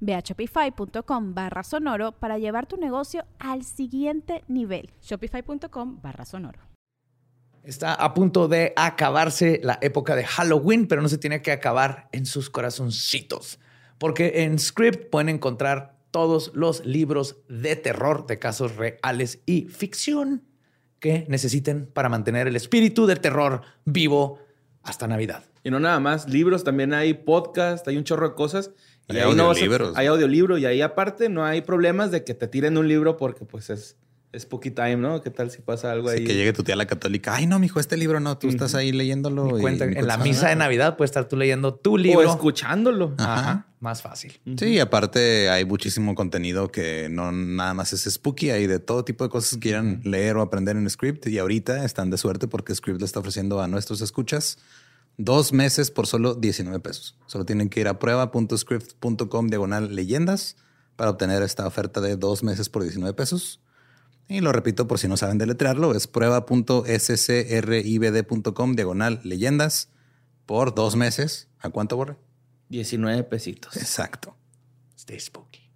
Ve a shopify.com barra sonoro para llevar tu negocio al siguiente nivel. Shopify.com barra sonoro. Está a punto de acabarse la época de Halloween, pero no se tiene que acabar en sus corazoncitos. Porque en Script pueden encontrar todos los libros de terror de casos reales y ficción que necesiten para mantener el espíritu del terror vivo hasta Navidad. Y no nada más, libros, también hay podcast, hay un chorro de cosas. Y Hay ahí no vas a- audiolibros. hay audiolibro y ahí aparte no hay problemas de que te tiren un libro porque pues es, es spooky time, ¿no? ¿Qué tal si pasa algo Así ahí? que llegue tu tía la católica. Ay, no, mijo, este libro no. Tú estás ahí leyéndolo. Y cuenta, en la misa nada. de Navidad puedes estar tú leyendo tu o libro. escuchándolo. Ajá. Más fácil. Sí, y aparte hay muchísimo contenido que no nada más es spooky. Hay de todo tipo de cosas que quieran leer o aprender en Script. Y ahorita están de suerte porque Script le está ofreciendo a nuestros escuchas dos meses por solo 19 pesos. Solo tienen que ir a prueba.script.com diagonal leyendas para obtener esta oferta de dos meses por 19 pesos. Y lo repito por si no saben deletrearlo, es prueba.scribd.com diagonal leyendas por dos meses. ¿A cuánto borre? 19 pesitos. Exacto. Stay spooky.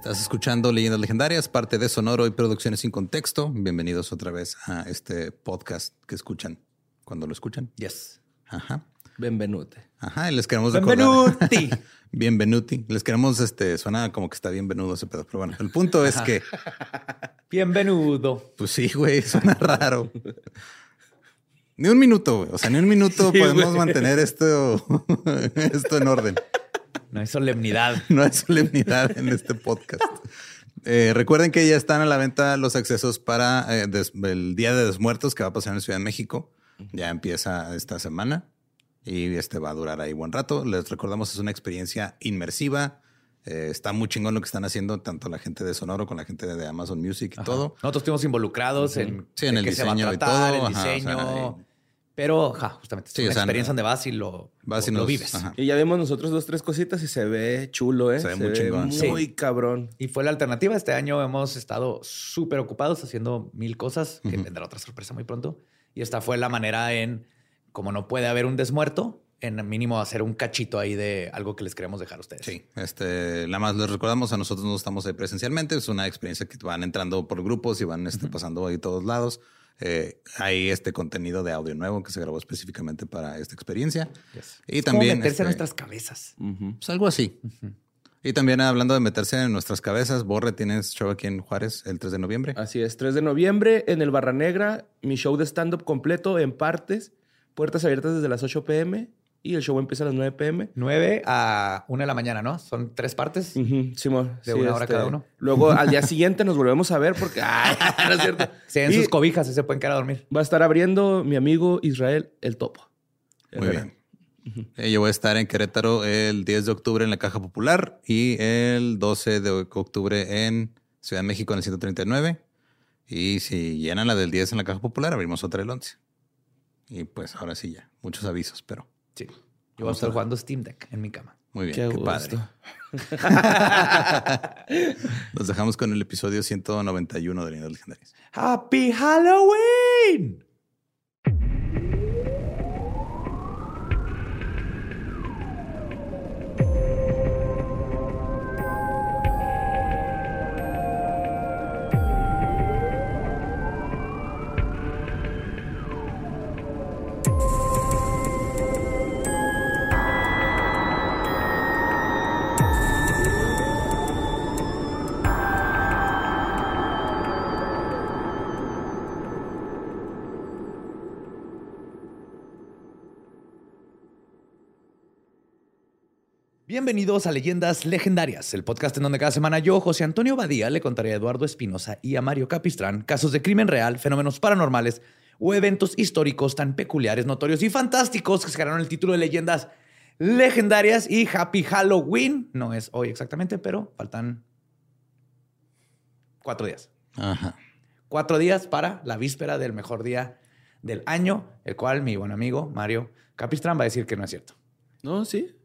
Estás escuchando Leyendas Legendarias, parte de Sonoro y Producciones sin Contexto. Bienvenidos otra vez a este podcast que escuchan cuando lo escuchan. Yes. Ajá. Benvenute. Ajá, y les queremos recordar. Benvenuti. Bienvenuti. Les queremos, este, suena como que está bienvenido ese pedo, pero bueno, el punto es que, Bienvenido. pues sí, güey, suena raro. Ni un minuto, güey. O sea, ni un minuto podemos güey. mantener esto, esto en orden. No hay solemnidad. No hay solemnidad en este podcast. Eh, recuerden que ya están a la venta los accesos para eh, des- el Día de los Muertos que va a pasar en Ciudad de México. Ya empieza esta semana y este va a durar ahí buen rato. Les recordamos, es una experiencia inmersiva. Eh, está muy chingón lo que están haciendo tanto la gente de Sonoro con la gente de Amazon Music y todo. Nosotros estuvimos involucrados en, Sí, en de el qué se va a diseño y tratar, todo, el ajá, o sea, diseño. y- pero, ja, justamente, es Sí, una o sea, experiencia donde vas y lo, Vas y lo nos- vives. ajá. Y ya vemos nosotros dos, tres cositas y se ve chulo, ¿eh? Se ve muy chingón. Muy Sí. cabrón. Y fue la alternativa. Este año hemos estado súper ocupados haciendo mil cosas, que vendrá otra sorpresa muy pronto. Y esta fue la manera en, como no puede haber un desmuerto, en mínimo hacer un cachito ahí de algo que les queremos dejar a ustedes. Sí, este, nada más les recordamos, a nosotros no estamos ahí presencialmente, es una experiencia que van entrando por grupos y van este, pasando ahí todos lados. Eh, hay este contenido de audio nuevo que se grabó específicamente para esta experiencia. Yes. Y Es como también meterse este, en nuestras cabezas. pues algo así. Y también hablando de meterse en nuestras cabezas, Borre, tienes show aquí en Juárez el 3 de noviembre. Así es, 3 de noviembre en el Barra Negra, mi show de stand-up completo en partes, puertas abiertas desde las 8 pm y el show empieza a las 9 pm. 9 a 1 de la mañana, ¿no? Son tres partes. Ujú, Simón. De una hora cada uno. Luego al día siguiente nos volvemos a ver porque ay, no es cierto. Sí, en Y sus cobijas y se pueden quedar a dormir. va a estar abriendo mi amigo Israel el Topo. Muy bien. Eh, yo voy a estar en Querétaro el 10 de octubre en la Caja Popular y el 12 de octubre en Ciudad de México en el 139. Y si llenan la del 10 en la Caja Popular, abrimos otra el 11. Y pues ahora sí ya, muchos avisos, pero Sí. Yo voy a estar jugando Steam Deck en mi cama. muy bien, Qué qué, padre. Nos dejamos con el episodio 191 de Líneas Legendarias. ¡Happy Halloween! Bienvenidos a Leyendas Legendarias, el podcast en donde cada semana yo, José Antonio Badía, le contaré a Eduardo Espinosa y a Mario Capistrán casos de crimen real, fenómenos paranormales o eventos históricos tan peculiares, notorios y fantásticos que se ganaron el título de Leyendas Legendarias y Happy Halloween. No es hoy exactamente, pero faltan cuatro días. Ajá. Cuatro días para la víspera del mejor día del año, el cual mi buen amigo Mario Capistrán va a decir que no es cierto. No, sí.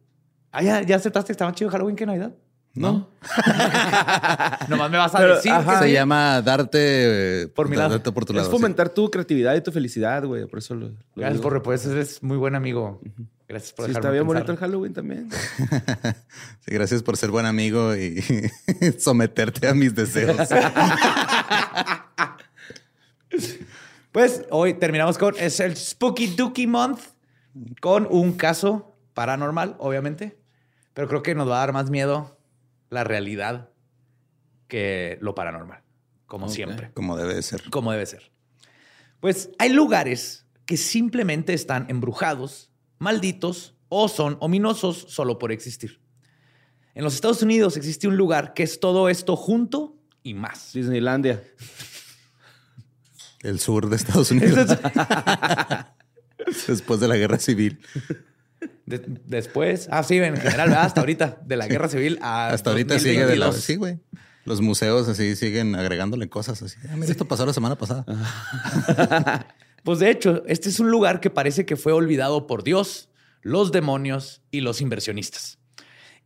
Ah, ¿ya, ya aceptaste que está más chido Halloween que Navidad? ¿No? Nomás me vas a Pero, decir ajá. que Se sí. llama darte eh, Por mi lado. darte por tu Es lado. sí. fomentar tu creatividad y tu felicidad, güey. Por eso lo. lo Gracias por pues eres muy buen amigo. Gracias por Sí, dejarme está bien pensar. bonito el Halloween también. Sí, gracias por ser buen amigo y someterte a mis deseos. Pues hoy terminamos con es el Spooky Dookie Month con un caso paranormal, obviamente, pero creo que nos va a dar más miedo la realidad que lo paranormal, como siempre. Como debe de ser. como debe ser. Pues hay lugares que simplemente están embrujados, malditos o son ominosos solo por existir. En los Estados Unidos existe un lugar que es todo esto junto y más. Disneylandia. El sur de Estados Unidos. Después de la guerra civil. De- después, ah, sí, en general, ¿verdad? hasta ahorita, de la guerra civil a Hasta ahorita sigue de la... 2022. Sí, güey. Los museos así siguen agregándole cosas así. Ah, mira, esto pasó la semana pasada. Pues de hecho, este es un lugar que parece que fue olvidado por Dios, los demonios y los inversionistas.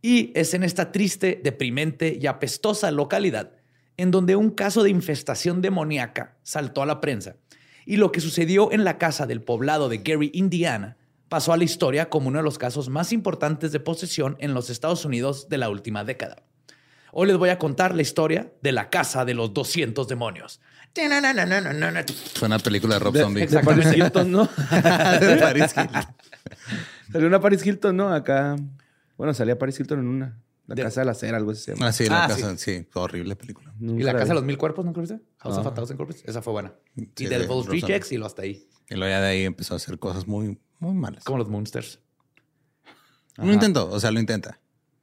Y es en esta triste, deprimente y apestosa localidad en donde un caso de infestación demoníaca saltó a la prensa y lo que sucedió en la casa del poblado de Gary, Indiana, pasó a la historia como uno de los casos más importantes de posesión en los Estados Unidos de la última década. Hoy les voy a contar la historia de la casa de los 200 demonios. Fue una película de Rob Zombie. De Paris Hilton, ¿no? De Paris Hilton. Salió una Paris Hilton, ¿no? Acá. Bueno, salía Paris Hilton en una. La De- Casa de la Cera, algo así se llama. Ah, sí, la Ah, casa. Sí. horrible película. Nunca ¿Y la casa de los mil cuerpos, nunca viste? House of No. a Thousand Corpses. Esa fue buena. Sí, y de Devil's Rejects y lo hasta ahí. Y luego ya de ahí empezó a hacer cosas muy, muy malas. Como los Monsters. Lo intentó, o sea, lo intenta.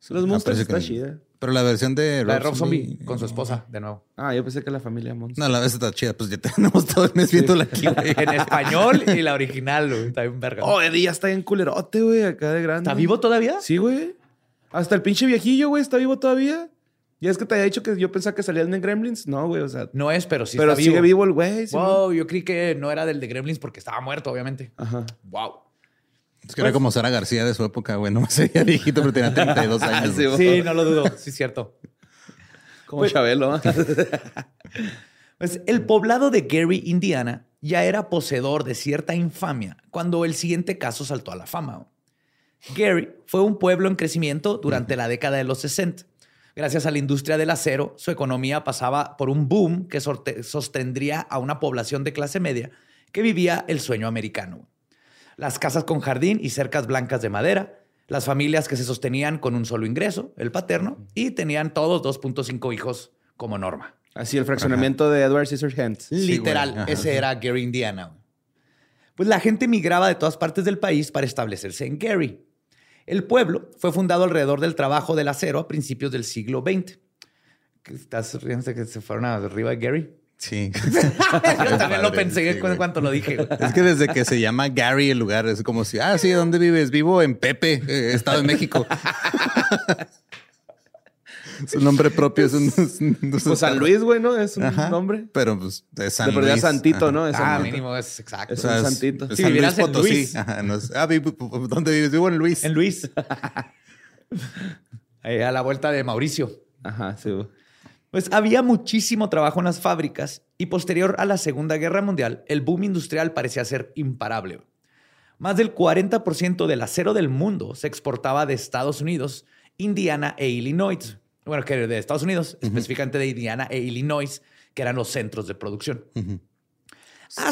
Los Monsters está que- chida. Pero la versión de La de Rob, Rob Zombie con su esposa, de nuevo. Ah, yo pensé que la familia Monster. No, la vez está chida. Pues ya tenemos todo el mes viéndola aquí, güey. En español y la original, güey. Está bien verga. Oh, Eddie ya está bien culerote, güey, acá de grande. ¿Está vivo todavía? Sí, güey. Hasta el pinche viejillo, güey, está vivo todavía. Ya es que te había dicho que yo pensaba que salía en Gremlins. No, güey, o sea. No es, pero sí pero está sigue vivo. vivo el güey. sí, wow, yo creí que no era del de Gremlins porque estaba muerto, obviamente. Ajá. Wow. Es que era como Sara García de su época, güey. No me sería viejito, pero tenía 32 años. Sí, no lo dudo. Sí, es cierto. Como Pues- Chabelo. ¿ah? Pues el poblado de Gary, Indiana, ya era poseedor de cierta infamia cuando el siguiente caso saltó a la fama. Gary fue un pueblo en crecimiento durante la década de los 60. Gracias a la industria del acero, su economía pasaba por un boom que sostendría a una población de clase media que vivía el sueño americano. Las casas con jardín y cercas blancas de madera, las familias que se sostenían con un solo ingreso, el paterno, y tenían todos 2.5 hijos como norma. Así el fraccionamiento de Edward Scissorhands. Sí, Literal. Ajá. ese era Gary, Indiana. Pues la gente migraba de todas partes del país para establecerse en Gary. El pueblo fue fundado alrededor del trabajo del acero a principios del siglo XX. ¿Qué ¿Estás riendo que se fueron arriba de Gary? Sí. Yo también lo pensé sí, en cuanto lo dije. güey. Es que desde que se llama Gary el lugar, es como si, ah, sí, ¿dónde vives? Vivo en Pepe, eh, Estado de México. Su nombre propio es un... es un- Pues San Luis, güey, ¿no? Es un Ajá. nombre. Pero pues de San De Luis. Santito, Ajá. ¿no? Es Ah, mínimo es exacto. Es O sea, un es- santito. es Si San Luis Potosí. Luis. Ajá, no es- ah, vivo- ¿dónde vives? Vivo en Luis. En Luis. Ahí a la vuelta de Mauricio. Ajá, sí. Pues había muchísimo trabajo en las fábricas y posterior a la Segunda Guerra Mundial, el boom industrial parecía ser imparable. Más del 40% del acero del mundo se exportaba de Estados Unidos, Indiana e Illinois. Bueno, que de Estados Unidos, específicamente de Indiana e Illinois, que eran los centros de producción.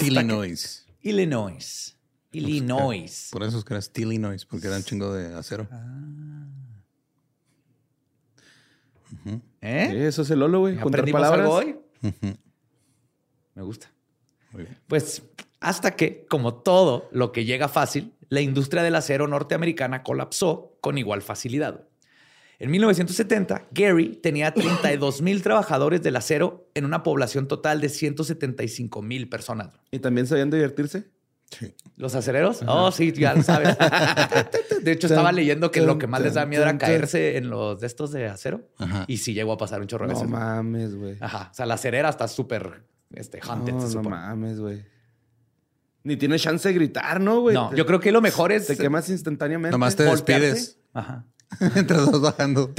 Illinois. Illinois. Illinois. Por eso es que era Illinois, porque era un chingo de acero. ¿Eh? Sí, Eso es el Lolo, güey. Juntar ¿Aprendimos palabras. algo hoy? Me gusta. Muy bien. Pues hasta que, como todo lo que llega fácil, la industria del acero norteamericana colapsó con igual facilidad. En 1970, Gary tenía 32 mil trabajadores del acero en una población total de 175 mil personas. ¿Y también sabían divertirse? ¿Los acereros? Oh, sí, ya lo sabes. De hecho, estaba leyendo que lo que más les da miedo era caerse en los de estos de acero. Ajá. Y sí llegó a pasar un chorro de No veces. mames, güey. Ajá. O sea, la acerera está súper este, haunted, No, se no mames, güey. Ni tienes chance de gritar, ¿no, güey? No, Te- yo creo que lo mejor es... Te quemas instantáneamente. Nomás te voltearte. despides Ajá. mientras vas bajando.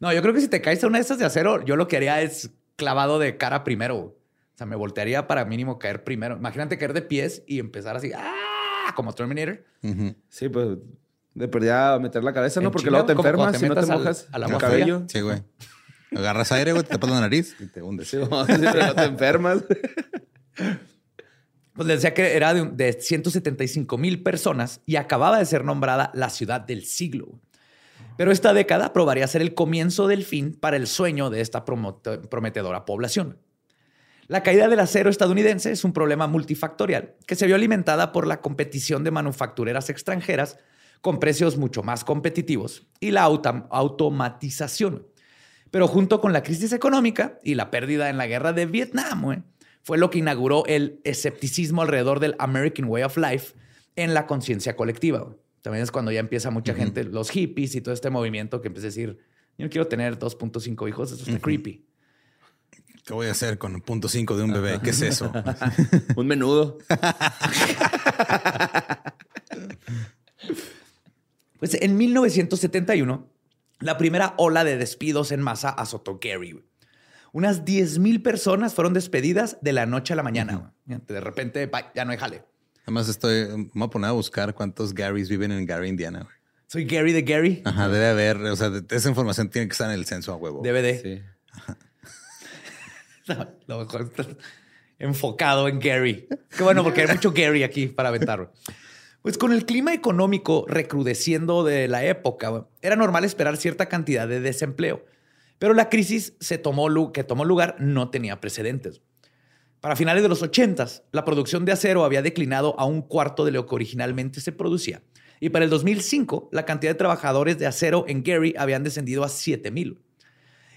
No, yo creo que si te caes a una de esas de acero, yo lo que haría es clavado de cara primero. O sea, me voltearía para mínimo caer primero. Imagínate caer de pies y empezar así, ¡ah! como Terminator. Ujú. Sí, pues de perdida meter la cabeza, ¿no? Porque Chile, luego te enfermas te si no te al- mojas al el agua cabello. Sí, güey. Agarras aire, güey, te tapas la nariz y te hundes. Sí, no, te enfermas. Pues les decía que era de, de 175 mil personas y acababa de ser nombrada la ciudad del siglo. Pero esta década probaría ser el comienzo del fin para el sueño de esta prometedora población. La caída del acero estadounidense es un problema multifactorial que se vio alimentada por la competición de manufactureras extranjeras con precios mucho más competitivos y la autom- automatización. Pero junto con la crisis económica y la pérdida en la guerra de Vietnam, güey, fue lo que inauguró el escepticismo alrededor del American Way of Life en la conciencia colectiva. También es cuando ya empieza mucha gente, los hippies y todo este movimiento que empieza a decir, yo no quiero tener 2.5 hijos, eso está creepy. ¿Qué voy a hacer con el punto 5 de un bebé? ¿Qué es eso? Un menudo. Pues en 1971, la primera ola de despidos en masa azotó Gary. Unas 10 mil personas fueron despedidas de la noche a la mañana. De repente, ya no hay jale. Además, estoy, me voy a poner a buscar cuántos Garys viven en Gary, Indiana. güey. Soy Gary de Gary. Ajá, debe haber, o sea, de- esa información tiene que estar en el censo a huevo. DVD. Sí. Lo mejor está enfocado en Gary. Qué bueno, porque hay mucho Gary aquí para aventar. Pues con el clima económico recrudeciendo de la época, era normal esperar cierta cantidad de desempleo. Pero la crisis se tomó, que tomó lugar no tenía precedentes. Para finales de los 80, la producción de acero había declinado a un cuarto de lo que originalmente se producía. Y para el 2005, la cantidad de trabajadores de acero en Gary habían descendido a 7 mil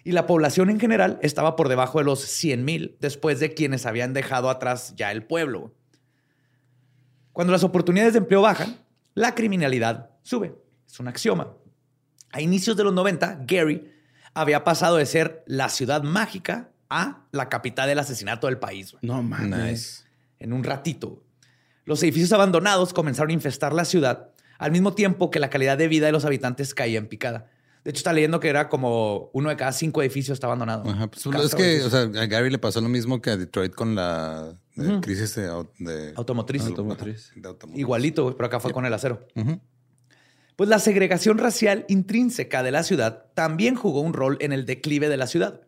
y la población en general estaba por debajo de los 100 mil después de quienes habían dejado atrás ya el pueblo. Cuando las oportunidades de empleo bajan, la criminalidad sube. Es un axioma. A inicios de los 90, Gary había pasado de ser la ciudad mágica a la capital del asesinato del país. güey No mames. En un ratito. Los edificios abandonados comenzaron a infestar la ciudad al mismo tiempo que la calidad de vida de los habitantes caía en picada. De hecho, está leyendo que era como uno de cada cinco edificios está abandonado. Ajá, pues, es que, edificio. o sea, a Gary le pasó lo mismo que a Detroit con la eh, crisis de, au- de- Automotriz. Automotriz. de automotriz. Igualito, pero acá fue con el acero. Pues la segregación racial intrínseca de la ciudad también jugó un rol en el declive de la ciudad.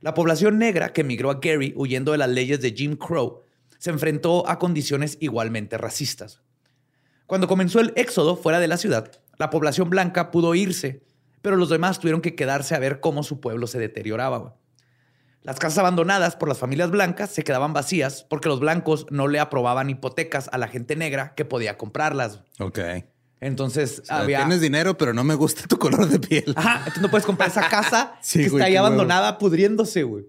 La población negra que emigró a Gary huyendo de las leyes de Jim Crow se enfrentó a condiciones igualmente racistas. Cuando comenzó el éxodo fuera de la ciudad, la población blanca pudo irse, pero los demás tuvieron que quedarse a ver cómo su pueblo se deterioraba. Las casas abandonadas por las familias blancas se quedaban vacías porque los blancos no le aprobaban hipotecas a la gente negra que podía comprarlas. Entonces O sea, había... Tienes dinero, pero no me gusta tu color de piel. Ajá, entonces no puedes comprar esa casa Sí, que güey, está ahí huevo. abandonada, pudriéndose, güey.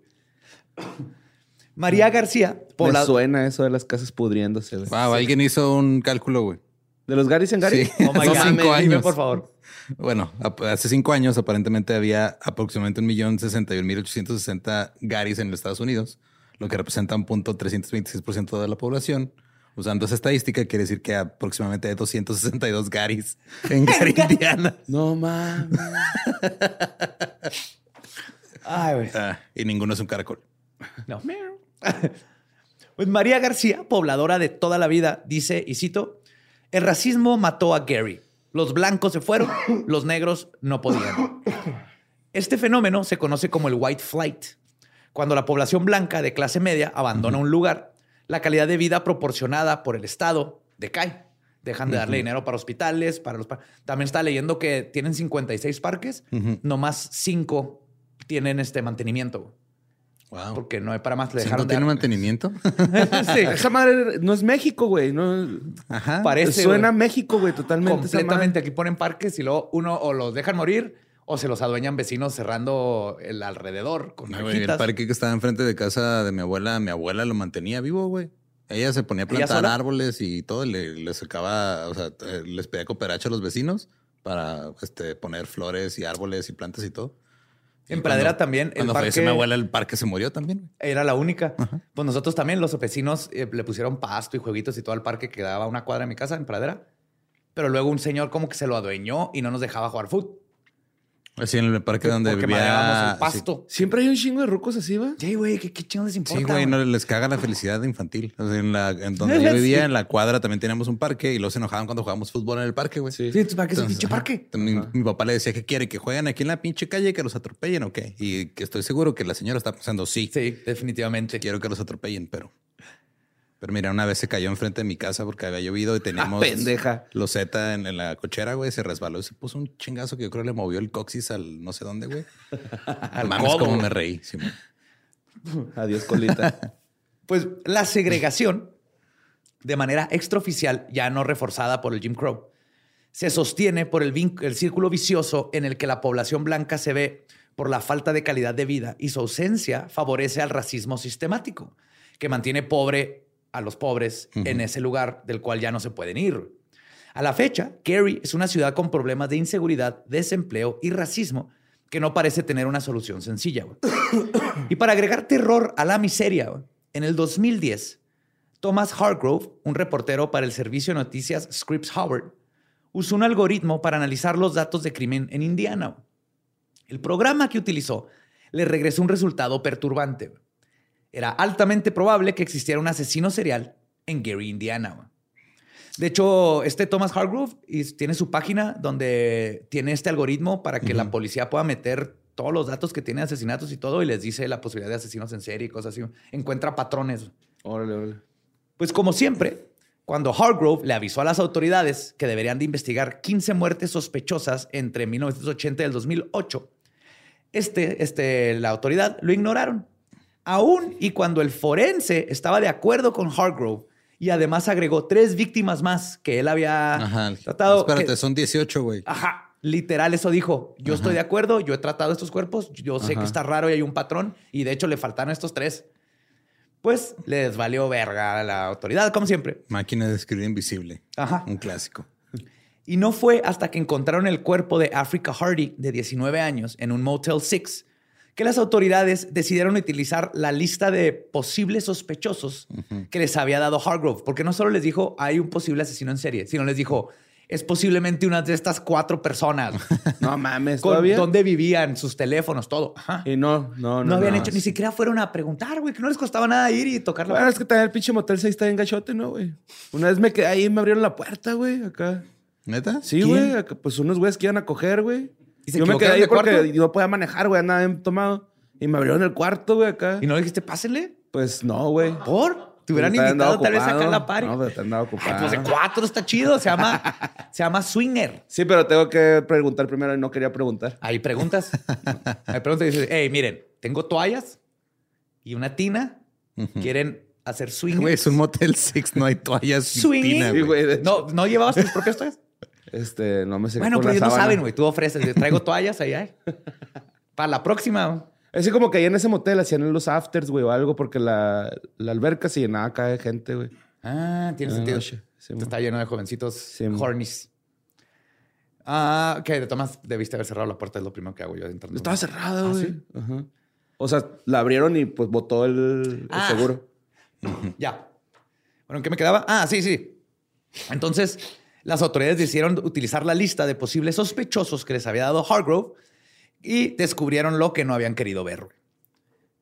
María García, Me poblado. suena eso de las casas pudriéndose. güey. Wow, alguien hizo un cálculo, güey. ¿De los Garys en Gary? Sí. Oh my God, cinco dime, años. por favor. Bueno, hace cinco años aparentemente había aproximadamente un millón sesenta y un mil ochocientos sesenta Garys en los Estados Unidos, lo que representa un punto 326% de la población. Usando esa estadística, quiere decir que aproximadamente hay 262 Garys en Gary, Indiana. No mames. Ay, güey. Ah, y ninguno es un caracol. No. Pues María García, pobladora de toda la vida, dice, y cito, el racismo mató a Gary. Los blancos se fueron, los negros no podían. Este fenómeno se conoce como el white flight. Cuando la población blanca de clase media abandona un lugar, la calidad de vida proporcionada por el Estado decae. Dejan de darle dinero para hospitales, para los... par- También está leyendo que tienen 56 parques, nomás 5 tienen este mantenimiento. Wow. Porque no hay para más. Le ¿Sí dejaron ¿No tiene de- mantenimiento? sí, Esa madre no es México, güey. No, Ajá. parece. suena güey. México, güey, totalmente. completamente. Aquí ponen parques y luego uno o los dejan morir o se los adueñan vecinos cerrando el alrededor con No, güey, el parque que estaba enfrente de casa de mi abuela, mi abuela lo mantenía vivo, güey. Ella se ponía a ¿Ella plantar árboles y todo, le, le sacaba, o sea, eh, les pedía cooperacha a los vecinos para este, poner flores y árboles y plantas y todo. Y En Pradera cuando- también, el Cuando falleció parque- mi abuela, el parque se murió también. Era la única. Pues nosotros también, los vecinos eh, le pusieron pasto y jueguitos y todo al parque que daba una cuadra de mi casa en Pradera. Pero luego un señor como que se lo adueñó y no nos dejaba jugar fútbol. Así en el parque donde porque vivía. el pasto. Siempre hay un chingo de rucos así, va. Sí, güey, ¿qué, qué chingo les Sí, importa? sí, güey, no les caga la felicidad infantil. O sea, en, la, en donde yo vivía, Sí. en la cuadra, también teníamos un parque y los enojaban cuando jugábamos fútbol en el parque, güey. Sí. Sí, ¿para qué es un pinche parque? Mi, mi papá le decía que quiere que jueguen aquí en la pinche calle, que los atropellen o qué. Y que estoy seguro que la señora está pensando, sí, Sí, definitivamente. quiero que los atropellen, pero. Pero mira, una vez se cayó enfrente de mi casa porque había llovido y teníamos Ah, pendeja. loseta en, en la cochera, güey. Se resbaló y se puso un chingazo que yo creo le movió el coxis al no sé dónde, güey. Al Mames, codo. cómo me reí. Simón. Adiós, colita. Pues la segregación, de manera extraoficial, ya no reforzada por el Jim Crow, se sostiene por el círculo vicioso en el que la población blanca se ve por la falta de calidad de vida y su ausencia favorece al racismo sistemático, que mantiene pobre a los pobres en ese lugar del cual ya no se pueden ir. A la fecha, Gary es una ciudad con problemas de inseguridad, desempleo y racismo que no parece tener una solución sencilla. y para agregar terror a la miseria, en el 2010, Thomas Hargrove, un reportero para el servicio de noticias Scripps Howard, usó un algoritmo para analizar los datos de crimen en Indiana. El programa que utilizó le regresó un resultado perturbante. Era altamente probable que existiera un asesino serial en Gary, Indiana. De hecho, este Thomas Hargrove tiene su página donde tiene este algoritmo para que la policía pueda meter todos los datos que tiene asesinatos y todo y les dice la posibilidad de asesinos en serie y cosas así. Encuentra patrones. Órale, órale. Pues como siempre, cuando Hargrove le avisó a las autoridades que deberían de investigar 15 muertes sospechosas entre 1980 y el 2008, este, este, la autoridad lo ignoraron. Aún y cuando el forense estaba de acuerdo con Hargrove y además agregó tres víctimas más que él había Ajá. tratado. Espérate, que- son 18, güey. Ajá, literal eso dijo. Yo estoy de acuerdo, yo he tratado estos cuerpos, yo sé que está raro y hay un patrón y de hecho le faltaron estos tres. Pues les valió verga a la autoridad, como siempre. Máquina de escribir invisible. Ajá. Un clásico. Y no fue hasta que encontraron el cuerpo de Africa Hardy, de 19 años, en un Motel 6, que las autoridades decidieron utilizar la lista de posibles sospechosos que les había dado Hargrove, porque no solo les dijo hay un posible asesino en serie, sino les dijo es posiblemente una de estas cuatro personas. No mames, ¿todavía? dónde vivían, sus teléfonos, todo. Ajá. Y no, no, No, no. habían no. hecho, ni siquiera fueron a preguntar, güey, que no les costaba nada ir y tocar la Bueno, es que también el pinche motel 6 está en gachote, ¿no, güey? Una vez me quedé ahí y me abrieron la puerta, güey, acá. ¿Neta? Sí, güey. Pues unos güeyes que iban a coger, güey. ¿Y se Yo me quedé ahí de porque cuarto? no podía manejar, güey. Andaba bien tomado. Y me abrieron el cuarto, güey, acá. ¿Y no le dijiste, pásenle? Pues no, güey. ¿Por? Te hubieran invitado tal vez a ocupado. sacar la party. No, pero te han dado Ay, ocupado. pues de cuatro está chido. Se llama, se llama Swinger. Sí, pero tengo que preguntar primero y no quería preguntar. Ahí preguntas. Ahí preguntas y dices, hey, miren, tengo toallas y una tina. ¿Quieren hacer swinger? Güey, es un Motel 6, no hay toallas. Swing. tina, Sí, güey. ¿No, ¿No llevabas tus propias toallas? Este, no me sé bueno, pero ellos no saben, güey. Tú ofreces. yo Traigo toallas ahí. hay. Para la próxima. Es que como que ahí en ese motel hacían los afters, güey, o algo, porque la, la alberca se llenaba acá de gente, güey. Ah, tiene sentido. noche. Sí, mo. Está lleno de jovencitos Sí, hornies. Ah, ok. De tomas, debiste haber cerrado la puerta. Es lo primero que hago yo entrando. Estaba cerrada, ¿Ah, güey. sí? Ajá. O sea, la abrieron y pues botó el, el Ah. seguro. Ya. Bueno, ¿en qué me quedaba? Ah, sí, sí. Entonces, las autoridades decidieron utilizar la lista de posibles sospechosos que les había dado Hargrove y descubrieron lo que no habían querido ver.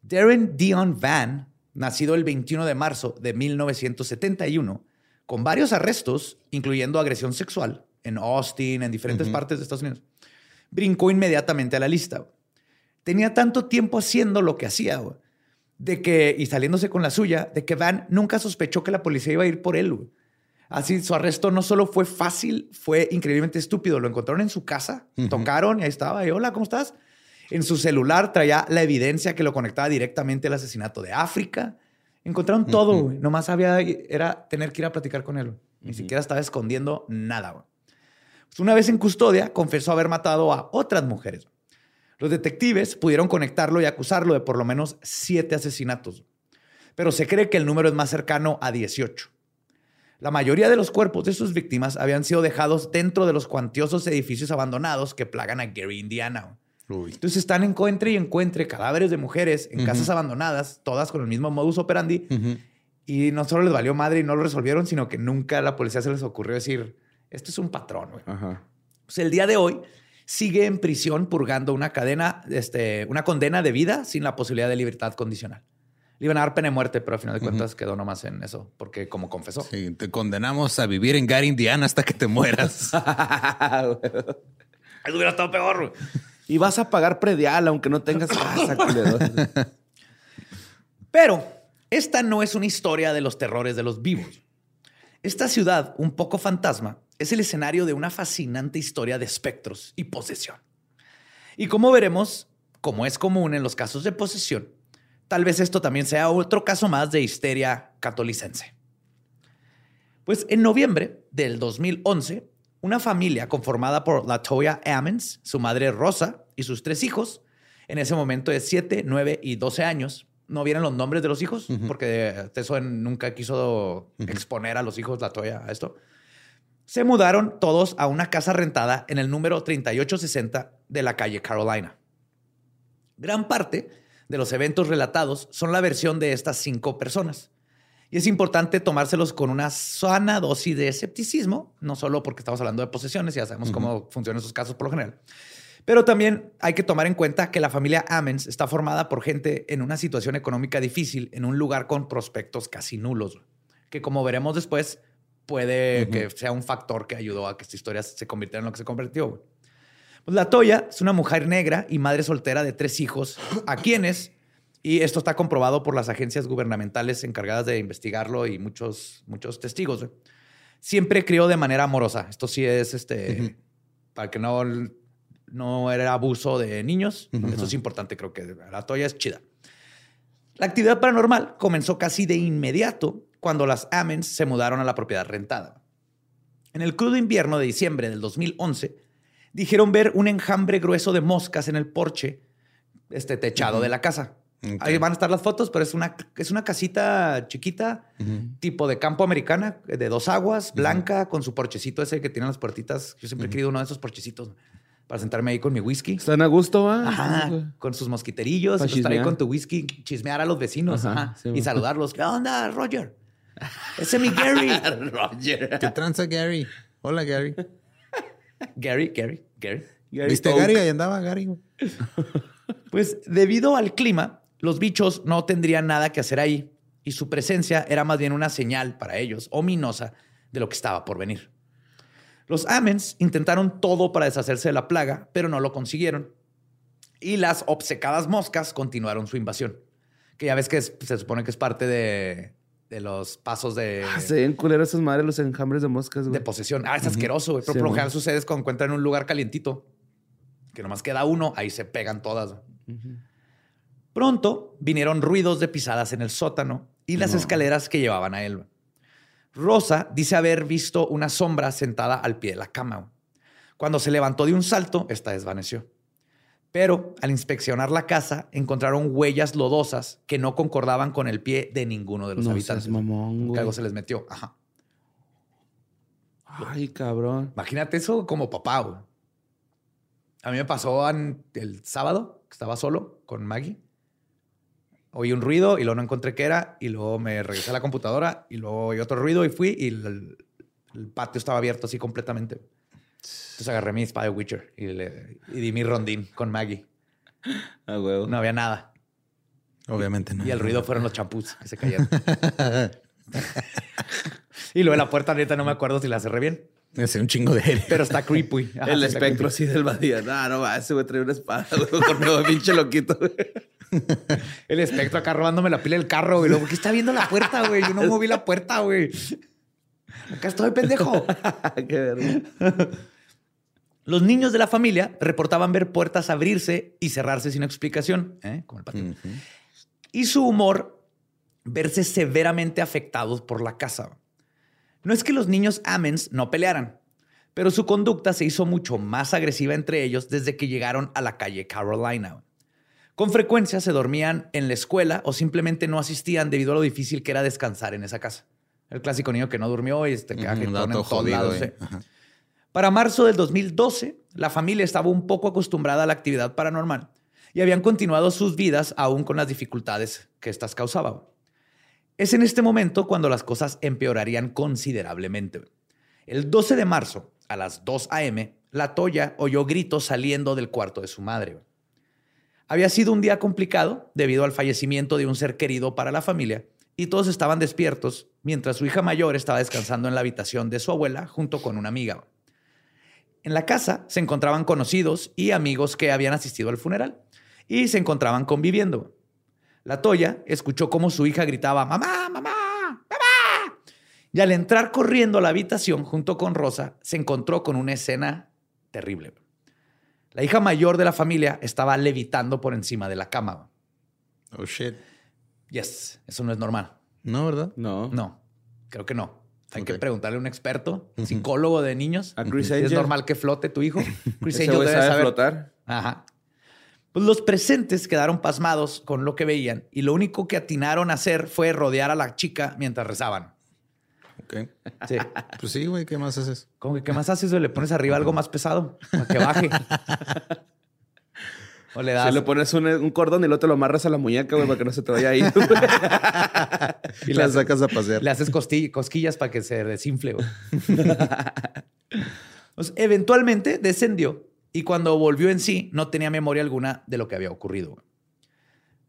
Darren Dion Van, nacido el 21 de marzo de 1971, con varios arrestos, incluyendo agresión sexual, en Austin, en diferentes partes de Estados Unidos, brincó inmediatamente a la lista. Tenía tanto tiempo haciendo lo que hacía, de que, y saliéndose con la suya, de que Van nunca sospechó que la policía iba a ir por él. Así, su arresto no solo fue fácil, fue increíblemente estúpido. Lo encontraron en su casa, tocaron y ahí estaba. Y hola, ¿cómo estás? En su celular traía la evidencia que lo conectaba directamente al asesinato de África. Encontraron todo, güey. Nomás había, era tener que ir a platicar con él. Ni siquiera estaba escondiendo nada, güey. Pues una vez en custodia, confesó haber matado a otras mujeres. Los detectives pudieron conectarlo y acusarlo de por lo menos siete asesinatos. Pero se cree que el número es más cercano a 18. La mayoría de los cuerpos de sus víctimas habían sido dejados dentro de los cuantiosos edificios abandonados que plagan a Gary, Indiana. Entonces están encuentre y encuentre cadáveres de mujeres en casas abandonadas, todas con el mismo modus operandi. Y no solo les valió madre y no lo resolvieron, sino que nunca a la policía se les ocurrió decir, esto es un patrón. Pues el día de hoy sigue en prisión purgando una cadena, este, una condena de vida sin la posibilidad de libertad condicional. Le iban a dar pena de muerte, pero al final de cuentas quedó nomás en eso, porque como confesó. Sí, te condenamos a vivir en Gary, Indiana hasta que te mueras. Eso hubiera estado peor. Y vas a pagar predial aunque no tengas casa, Pero esta no es una historia de los terrores de los vivos. Esta ciudad, un poco fantasma, es el escenario de una fascinante historia de espectros y posesión. Y como veremos, como es común en los casos de posesión, Tal vez esto también sea otro caso más de histeria catolicense. Pues en noviembre del 2011, una familia conformada por Latoya Ammons, su madre Rosa y sus tres hijos, en ese momento de 7, 9 y 12 años, no vieron los nombres de los hijos, porque Teso nunca quiso exponer a los hijos Latoya a esto. Se mudaron todos a una casa rentada en el número 3860 de la calle Carolina. Gran parte de los eventos relatados son la versión de estas cinco personas. Y es importante tomárselos con una sana dosis de escepticismo, no solo porque estamos hablando de posesiones, ya sabemos cómo funcionan esos casos por lo general, pero también hay que tomar en cuenta que la familia Amens está formada por gente en una situación económica difícil, en un lugar con prospectos casi nulos, que como veremos después, puede que sea un factor que ayudó a que esta historia se convirtiera en lo que se convirtió. Pues la Toya es una mujer negra y madre soltera de tres hijos, a quienes, y esto está comprobado por las agencias gubernamentales encargadas de investigarlo y muchos, muchos testigos, siempre crió de manera amorosa. Esto sí es este, para que no, no era abuso de niños. Eso es importante, creo que la Toya es chida. La actividad paranormal comenzó casi de inmediato cuando las Amens se mudaron a la propiedad rentada. En el crudo invierno de diciembre del 2011, dijeron ver un enjambre grueso de moscas en el porche este techado de la casa. Ahí van a estar las fotos, pero es una, es una casita chiquita, tipo de campo americana, de dos aguas, blanca, con su porchecito ese que tiene las puertitas. Yo siempre he querido uno de esos porchecitos para sentarme ahí con mi whisky. Están a gusto, ¿va? Ajá, con sus mosquiterillos, y estar ahí con tu whisky, chismear a los vecinos y saludarlos. ¿Qué onda, Roger? Ese es mi Gary. Roger. ¿Qué tranza, Gary? Hola, Gary. Gary, Gary, Gary. ¿Viste Gary? Ahí andaba Gary. pues debido al clima, los bichos no tendrían nada que hacer ahí y su presencia era más bien una señal para ellos, ominosa, de lo que estaba por venir. Los Amens intentaron todo para deshacerse de la plaga, pero no lo consiguieron. Y las obcecadas moscas continuaron su invasión, que ya ves que se supone que es parte de, de los pasos de. Ah, se ven culeros esas madres, los enjambres de moscas, güey. De posesión. Ah, es asqueroso, güey. Pero por lo general sucede cuando encuentran un lugar calientito, que nomás queda uno, ahí se pegan todas. Pronto vinieron ruidos de pisadas en el sótano y las escaleras que llevaban a él. Rosa dice haber visto una sombra sentada al pie de la cama. Cuando se levantó de un salto, esta desvaneció. Pero al inspeccionar la casa, encontraron huellas lodosas que no concordaban con el pie de ninguno de los habitantes. Mamón, algo se les metió. Ajá. Ay, cabrón. Imagínate eso como papá, güey. A mí me pasó el sábado, que estaba solo con Maggie. Oí un ruido y luego no encontré qué era. Y luego me regresé a la computadora y luego oí otro ruido y fui y el patio estaba abierto así completamente. Entonces agarré mi espada de Witcher y, le, di mi rondín con Maggie. Ah, huevo. No había nada. Obviamente no. Y el ruido fueron los champús que se cayeron. y luego la puerta neta no me acuerdo si la cerré bien. Es un chingo de aire. Pero está creepy. el espectro así del badía. No, no va, ese güey trae una espada, Con nuevo pinche loquito, El espectro acá robándome la pila del carro, güey. ¿Qué está viendo la puerta, güey? Yo no moví la puerta, güey. Acá estoy pendejo. Qué verga. Los niños de la familia reportaban ver puertas abrirse y cerrarse sin explicación, ¿eh? como el patio. Y su humor verse severamente afectados por la casa. No es que los niños Amens no pelearan, pero su conducta se hizo mucho más agresiva entre ellos desde que llegaron a la calle Carolina. Con frecuencia se dormían en la escuela o simplemente no asistían debido a lo difícil que era descansar en esa casa. El clásico niño que no durmió y este en todos jodido, lados, eh. Para marzo del 2012, la familia estaba un poco acostumbrada a la actividad paranormal y habían continuado sus vidas aún con las dificultades que éstas causaban. Es en este momento cuando las cosas empeorarían considerablemente. El 12 de marzo, a las 2 a.m., la Toya oyó gritos saliendo del cuarto de su madre. Había sido un día complicado debido al fallecimiento de un ser querido para la familia y todos estaban despiertos mientras su hija mayor estaba descansando en la habitación de su abuela junto con una amiga. En la casa se encontraban conocidos y amigos que habían asistido al funeral y se encontraban conviviendo. La Toya escuchó cómo su hija gritaba, mamá, mamá, mamá. Y al entrar corriendo a la habitación junto con Rosa, se encontró con una escena terrible. La hija mayor de la familia estaba levitando por encima de la cama. Oh, shit. Yes, eso no es normal. No, ¿verdad? No. No, creo que no. Hay que preguntarle a un experto, un psicólogo de niños. A Chris ¿Es Angel. normal que flote tu hijo? Chris Ese Angel debe sabe saber. flotar. Ajá. Pues los presentes quedaron pasmados con lo que veían y lo único que atinaron a hacer fue rodear a la chica mientras rezaban. Ok. Sí. Pues sí, güey, ¿qué más haces? Como que, ¿qué más haces? Le pones arriba algo más pesado para que baje. o le das. Si le pones un, un cordón y luego te lo amarras a la muñeca, güey, para que no se te vaya ahí. Y la sacas a pasear. Le haces cosquillas para que se desinfle. güey. Pues, eventualmente descendió y cuando volvió en sí no tenía memoria alguna de lo que había ocurrido. güey.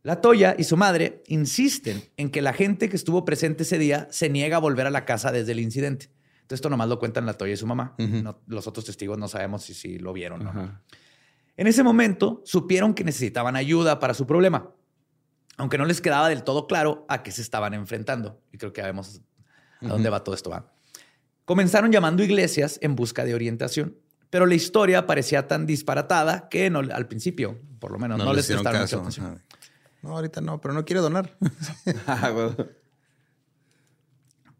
La Toya y su madre insisten en que la gente que estuvo presente ese día se niega a volver a la casa desde el incidente. Entonces esto nomás lo cuentan la Toya y su mamá. No- los otros testigos no sabemos si, si lo vieron o no. En ese momento supieron que necesitaban ayuda para su problema, aunque no les quedaba del todo claro a qué se estaban enfrentando. Y creo que ya vemos a dónde va todo esto. ¿va? Comenzaron llamando iglesias en busca de orientación, pero la historia parecía tan disparatada que no, al principio, por lo menos, no, les hicieron prestaron mucha atención. No, ahorita no, pero no quiere donar. Ah.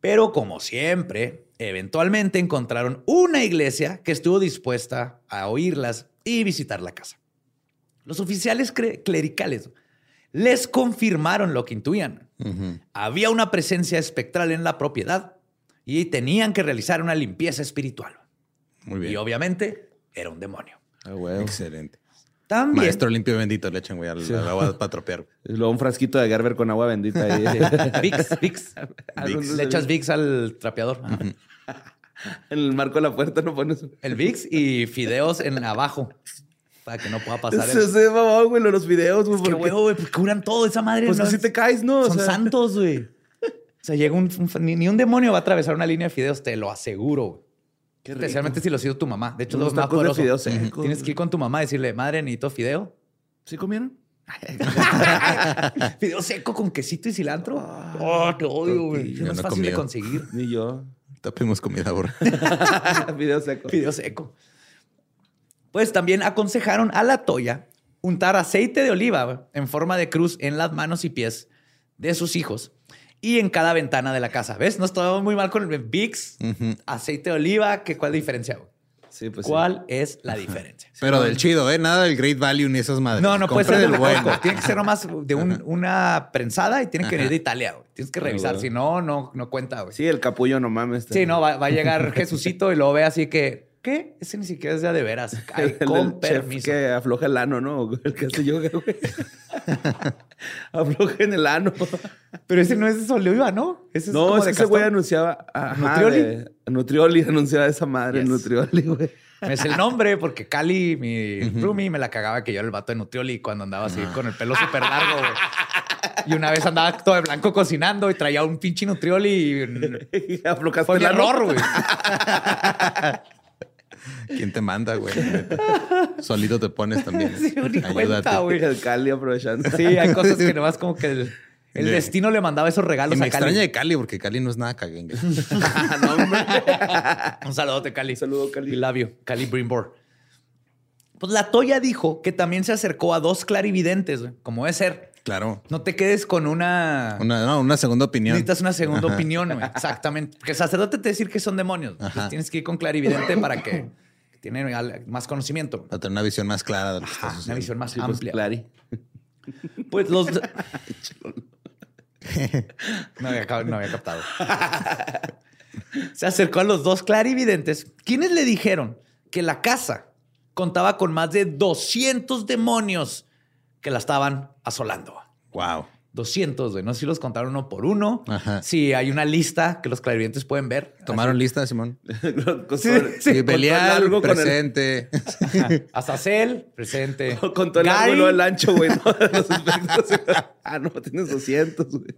Pero como siempre, eventualmente encontraron una iglesia que estuvo dispuesta a oírlas y visitar la casa. Los oficiales clericales les confirmaron lo que intuían. Ujú. Había una presencia espectral en la propiedad y tenían que realizar una limpieza espiritual. Muy bien. Y obviamente era un demonio. Ah, güey. Excelente. También Maestro limpio bendito le echan, güey, al, al agua para tropear. Y luego un frasquito de Gerber con agua bendita ahí. Vicks, Vicks. Algunos Le echas Vicks al trapeador. Ajá. En el marco de la puerta no pones. El Vicks y fideos en abajo para que no pueda pasar el... Se mamá, güey, los videos, güey. Qué porque- huevo, güey, pues curan todo esa madre. Pues ¿no? así te caes, ¿no? O Son sea, santos, güey. O sea, llega un, un- ni, ni un demonio va a atravesar una línea de fideos, te lo aseguro. güey. Especialmente si lo ha sido tu mamá. De hecho, es más tacos de fideos secos, Tienes que ir con tu mamá y decirle, madre, necesito fideo. ¿Sí comieron? fideo seco con quesito y cilantro. oh, te odio, güey. Es no he fácil de conseguir. Ni yo. Tapemos comida ahora. Video seco. Fideo seco. Pues también aconsejaron a la toya untar aceite de oliva en forma de cruz en las manos y pies de sus hijos y en cada ventana de la casa. ¿Ves? No estaba muy mal con el Ujú. aceite de oliva. ¿qué, ¿Cuál diferencia? Sí, pues sí. ¿Cuál es la diferencia? Pero del chido, ¿eh? Nada del Great Value ni esas madres. No, no puede ser del bueno. Tiene que ser nomás de un- una prensada y tiene que venir de Italia. güey. Tienes que revisar. güey. Si no, no, no cuenta. güey. Sí, el capullo no mames. Sí, no, va, va a llegar Jesucito y lo ve así que, ¿qué? Ese ni siquiera es ya de veras. Ay, El del con chef permiso. que afloja el ano, ¿no? El que hace yoga, güey. afloja en el ano. Pero ese no es de oliva, ¿no? Ese es no, como es de que ese güey anunciaba. Ajá, ¿Nutrioli? de- Nutrioli anunciaba esa madre, Yes. Nutrioli, güey. Es el nombre porque Cali, mi roomie, me la cagaba que yo era el vato de Nutrioli cuando andaba así con el pelo súper largo. güey. Y una vez andaba todo de blanco cocinando y traía un pinche Nutrioli y Y aflojaste fue ano. error, güey. ¿Quién te manda, güey? Solito te pones también. Sí, ni Ayúdate. cuenta, güey. El Cali aprovechando. Sí, hay cosas que nomás como que el, el Sí. destino le mandaba esos Y regalos me a Cali. extraña de Cali porque Cali no es nada caguengue. no, hombre. Un saludote, Cali. Saludo, Cali. Y labio, Cali Brimbor. Pues la Toya dijo que también se acercó a dos clarividentes, güey, como debe ser. Claro. No te quedes con una... Una, no, una segunda opinión. Necesitas una segunda Ajá. opinión, güey. Exactamente. Porque el sacerdote te decir que son demonios. Pues tienes que ir con clarividente para que tiene al- más conocimiento. Para tener una visión más clara de lo que Ajá, una visión más Sí, pues, amplia. Clary. Pues los. no, había, no había captado. Se acercó a los dos clarividentes, quienes le dijeron que la casa contaba con más de 200 demonios que la estaban asolando. Wow. 200, güey. No sé si los contaron uno por uno. Ajá. Si hay una lista que los clarividentes pueden ver. ¿Tomaron lista, Simón? Con Sí, todo- sí. Sí, Belial, con el- presente. Azazel, presente. Con todo el ángulo del ancho, güey. ¿no? Ah, no, tienes 200, güey.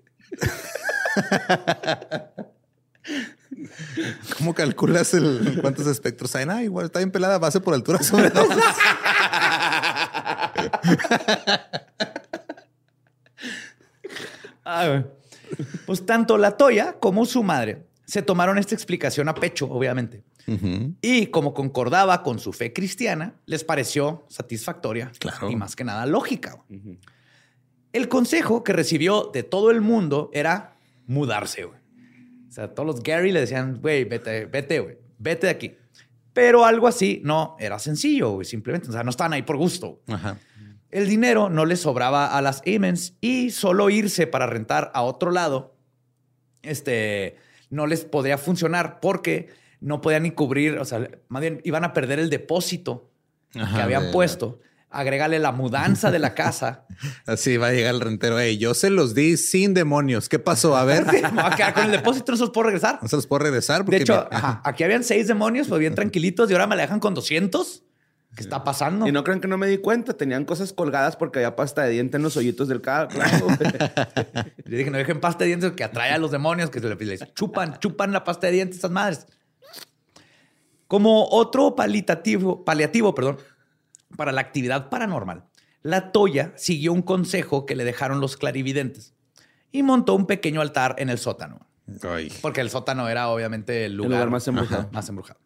¿Cómo calculas el cuántos espectros hay? Ah, igual está bien pelada, base por altura sobre dos. Ah. Pues tanto la Toya como su madre se tomaron esta explicación a pecho, obviamente. Y como concordaba con su fe cristiana, les pareció satisfactoria Claro. y más que nada lógica. El consejo que recibió de todo el mundo era mudarse. O sea, todos los Gary le decían, güey, vete, vete, güey, vete de aquí. Pero algo así no era sencillo, güey, simplemente. O sea, no estaban ahí por gusto. Ajá. El dinero no les sobraba a las Amens y solo irse para rentar a otro lado, este, no les podría funcionar porque no podían ni cubrir, o sea, más bien iban a perder el depósito Ajá, que habían de- puesto. Agrégale la mudanza de la casa. Así va a llegar el rentero. Ey, yo se los di sin demonios. ¿Qué pasó? A ver, Me voy a quedar con el depósito, no se los puedo regresar. no se los puedo regresar. De Porque hecho, mi- ajá, aquí habían seis demonios, pues bien tranquilitos y ahora me la dejan con 200. ¿Qué está pasando? Y no crean que no me di cuenta. Tenían cosas colgadas porque había pasta de diente en los hoyitos del ca- clavo, güey. Le dije, no dejen pasta de dientes que atrae a los demonios, que se le- les chupan, chupan la pasta de dientes estas madres. Como otro paliativo, paliativo, perdón, para la actividad paranormal, la Toya siguió un consejo que le dejaron los clarividentes y montó un pequeño altar en el sótano, Ay. porque el sótano era obviamente el lugar, lugar más embrujado. Ajá, más embrujado.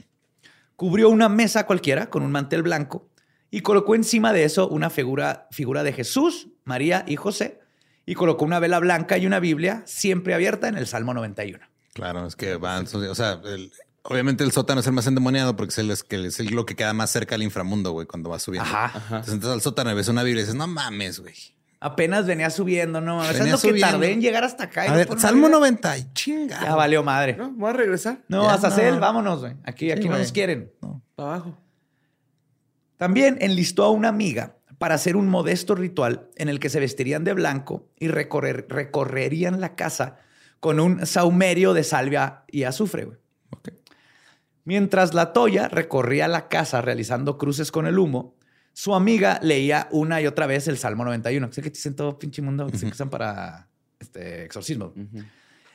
Cubrió una mesa cualquiera con un mantel blanco y colocó encima de eso una figura, figura de Jesús, María y José y colocó una vela blanca y una Biblia siempre abierta en el Salmo 91. Claro, es que van, o sea, el- obviamente el sótano es el más endemoniado porque es, el, es que es el- lo que queda más cerca al inframundo, güey, cuando vas subiendo. Ajá. Entonces entras al sótano y ves una Biblia y dices, no mames, güey. Apenas venía subiendo, no mames. Venía ¿Sabes lo que subiendo. tardé en llegar hasta acá? y A no ver, Salmo Biblia? 90, y chinga. Ya valió madre. ¿No? Voy a regresar. No, Ya Azazel, no. vámonos, güey. Aquí, aquí no nos quieren. Para abajo. También enlistó a una amiga para hacer un modesto ritual en el que se vestirían de blanco y recorrer- recorrerían la casa con un saumerio de salvia y azufre. güey. Ok. Mientras la Toya recorría la casa realizando cruces con el humo, su amiga leía una y otra vez el Salmo 91. Sé que te dicen todo pinche mundo que se usan para este, exorcismo.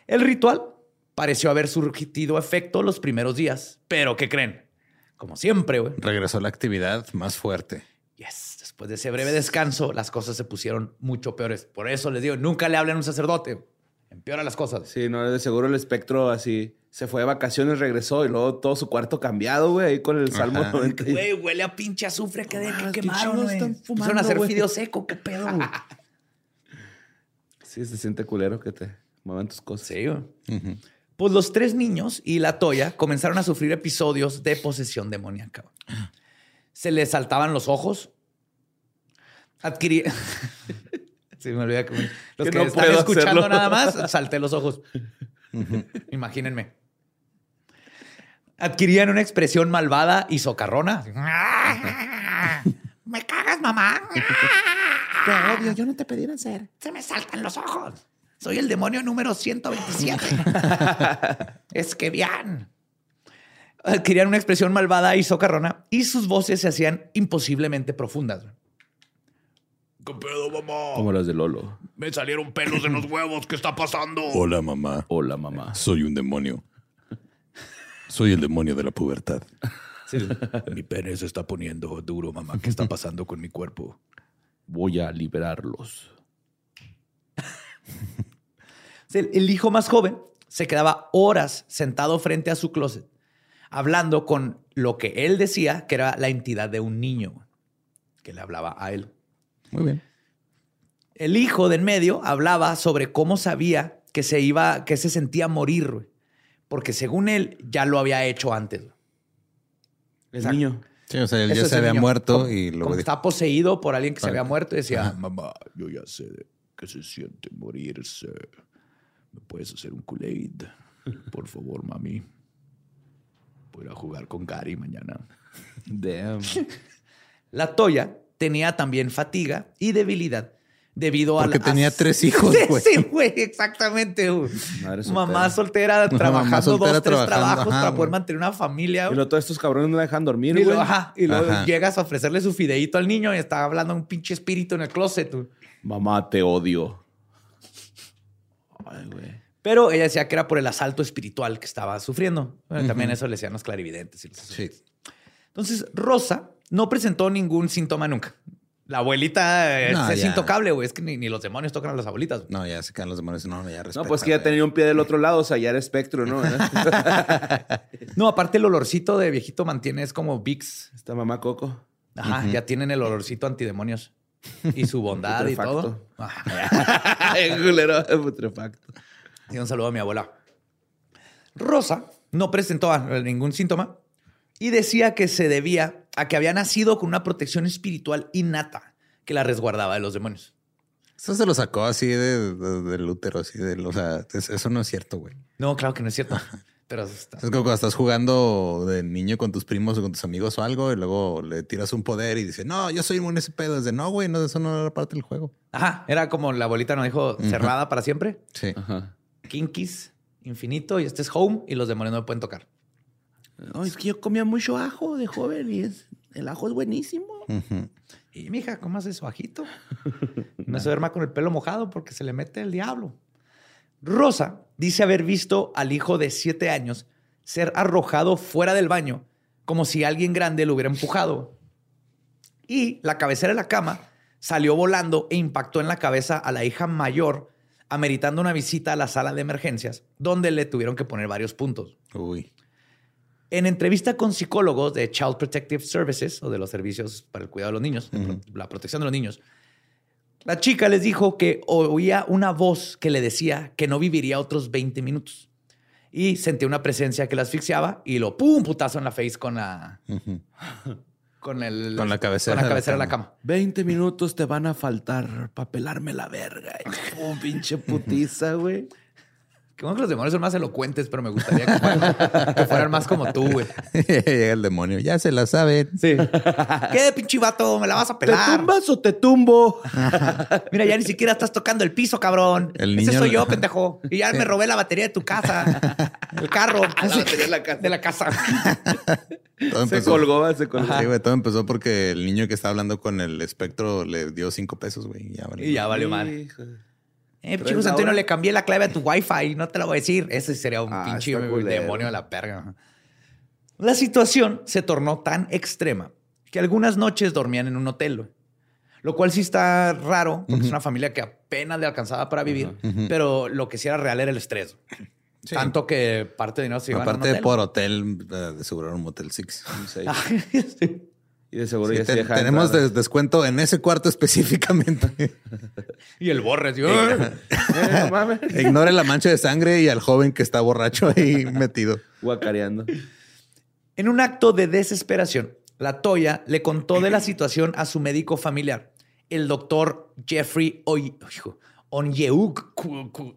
El ritual pareció haber surtido efecto los primeros días, pero ¿qué creen? Como siempre, güey. Regresó la actividad más fuerte. Yes. Después de ese breve descanso, las cosas se pusieron mucho peores. Por eso les digo, nunca le hablen a un sacerdote. Empeora las cosas. Sí, no, de seguro el espectro así se fue de vacaciones, regresó y luego todo su cuarto cambiado, güey, ahí con el Salmo Ajá. 90. y- Güey, huele a pinche azufre que, de, que quemaron, güey. están fumando, a hacer fideo seco. ¿Qué pedo, güey? Sí, se siente culero que te muevan tus cosas. sí, güey. Pues los tres niños y la Toya comenzaron a sufrir episodios de posesión demoníaca. Se les saltaban los ojos. Adquirí... Sí, me olvida que los Que que, no están escuchando hacerlo. nada más, salté los ojos. Imagínense. Adquirían una expresión malvada y socarrona. ¡Me cagas, mamá! Te odio, yo no te pedí nacer. Se me saltan los ojos. Soy el demonio número 127. es que bien. Adquirían una expresión malvada y socarrona y sus voces se hacían imposiblemente profundas. ¿Qué pedo, mamá? Como las de Lolo. Me salieron pelos en los huevos. ¿Qué está pasando? Hola, mamá. Hola, mamá. Soy un demonio. Soy el demonio de la pubertad. Mi pene se está poniendo duro, mamá. ¿Qué está pasando con mi cuerpo? Voy a liberarlos. El, hijo más joven se quedaba horas sentado frente a su closet, hablando con lo que él decía que era la entidad de un niño. que le hablaba a él. Muy bien. El hijo del medio hablaba sobre cómo sabía que se iba, que se sentía morir, güey, porque según él ya lo había hecho antes. El niño. Sí, o sea, él ya se había niño. muerto Como- y luego está poseído por alguien que se había muerto y decía, Ajá. mamá, yo ya sé que se siente morirse. ¿Me puedes hacer un Kool-Aid? Por favor, mami. Voy a jugar con Gary mañana. Damn. La Toya tenía también fatiga y debilidad debido a Porque tenía a- tres hijos, Sí, güey. Sí, güey, exactamente. güey. Madre soltera. Mamá soltera Mamá trabajando soltera dos, tres trabajando, trabajos ajá, para güey. poder mantener una familia. Y luego todos estos cabrones no la dejan dormir, Y güey. ajá, y luego Ajá. llegas a ofrecerle su fideíto al niño y está hablando un pinche espíritu en el closet. güey. Mamá, te odio. Ay, güey. Pero ella decía que era por el asalto espiritual que estaba sufriendo. Bueno, También eso le decían los clarividentes. y los Sí. Entonces, Rosa no presentó ningún síntoma nunca. La abuelita eh, No, es ya. intocable, güey. Es que ni, ni los demonios tocan a las abuelitas. No, ya se quedan los demonios. No, ya No, respeta, pues que ya tenía un pie del otro lado, o sea, ya era espectro, ¿no? No, aparte el olorcito de viejito mantiene es como Vicks. Esta mamá Coco. Ajá, ya tienen el olorcito antidemonios. Y su bondad y todo. Culero, putrefacto. Y un saludo a mi abuela. Rosa no presentó ningún síntoma y decía que se debía a que había nacido con una protección espiritual innata que la resguardaba de los demonios. Eso se lo sacó así de, de- del útero, así de, o sea, es- eso no es cierto, güey. No, claro que no es cierto. Pero está- Es como cuando estás jugando de niño con tus primos o con tus amigos o algo y luego le tiras un poder y dice, no, yo soy inmune a ese pedo. Es de, no, güey, no, eso no era parte del juego. Ajá, era como la abuelita nos dijo, cerrada para siempre. Sí. Ajá. Kinkis, infinito, y este es home y los demonios no me pueden tocar. No, es que yo comía mucho ajo de joven y es, el ajo es buenísimo. Ujú. Y mija, ¿cómo hace su ajito? No se duerma con el pelo mojado porque se le mete el diablo. Rosa dice haber visto al hijo de siete años ser arrojado fuera del baño como si alguien grande lo hubiera empujado. Y la cabecera de la cama salió volando e impactó en la cabeza a la hija mayor, ameritando una visita a la sala de emergencias, donde le tuvieron que poner varios puntos. Uy. En entrevista con psicólogos de Child Protective Services o de los servicios para el cuidado de los niños, de pro- la protección de los niños, la chica les dijo que oía una voz que le decía que no viviría otros 20 minutos. Y sentía una presencia que la asfixiaba y lo pum, putazo en la face con la. Con, el, Con la cabecera con la de la cabecera de la cama. cama. 20 minutos te van a faltar para pelarme la verga. Un pinche putiza, güey. Que bueno que los demonios son más elocuentes, pero me gustaría que fueran, que fueran más como tú, güey. Llega el demonio. Ya se la saben. Sí. ¿Qué, pinche vato? ¿Me la vas a ¿Te pelar? tumbas o te tumbo? Mira, ya ni siquiera estás tocando el piso, cabrón. El Ese niño- soy yo, pendejo. Y ya me robé la batería de tu casa. El carro. La batería de la casa. De la casa. Todo Se empezó- colgó, se colgó. Sí, güey, todo empezó porque el niño que estaba hablando con el espectro le dio cinco pesos, güey. y Ya, valió. Y ya valió mal. Hijo. Eh, Pero chico es Antonio, le cambié la clave a tu wifi. No te la voy a decir. Ese sería un Ah, pinche demonio de la perga. La situación se tornó tan extrema que algunas noches dormían en un hotel. Lo cual sí está raro, porque es una familia que apenas le alcanzaba para vivir, pero lo que sí era real era el estrés. Sí. Tanto que parte de dinero se iban a un Aparte hotel. por hotel, eh, de asegurar un Motel Six. Sí. Sí. Y de seguro Sí, ya te- se deja tenemos des- descuento en ese cuarto específicamente. Y el borre, así, Eh, no mames. Ignore la mancha de sangre y al joven que está borracho ahí metido. Guacareando. En un acto de desesperación, la Toya le contó de la situación a su médico familiar, el doctor Jeffrey Oy- hijo, Onyeuku-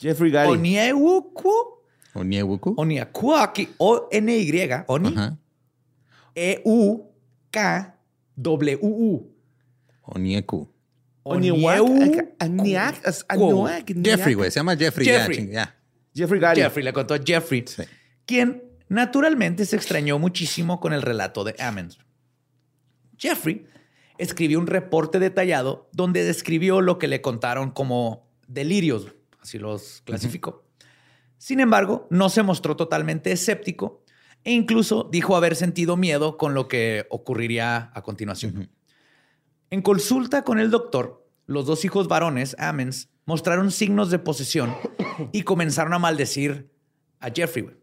Jeffrey Gary. Onyeuku Oniewuku. Onyekuaki, O-N-Y, Oni, Ajá. E-U-K-W-U. Onieku. Onyeuku- Aniak- Jeffrey, güey. Se llama Jeffrey. ya, Jeffrey. ching- ya. Jeffrey Gary. Jeffrey le contó a Jeffrey, Sí. quien naturalmente se extrañó muchísimo con el relato de Ammons. Jeffrey escribió un reporte detallado donde describió lo que le contaron como delirios, así los clasificó. Sin embargo, no se mostró totalmente escéptico e incluso dijo haber sentido miedo con lo que ocurriría a continuación. En consulta con el doctor, los dos hijos varones, Amens, mostraron signos de posesión y comenzaron a maldecir a Jeffrey.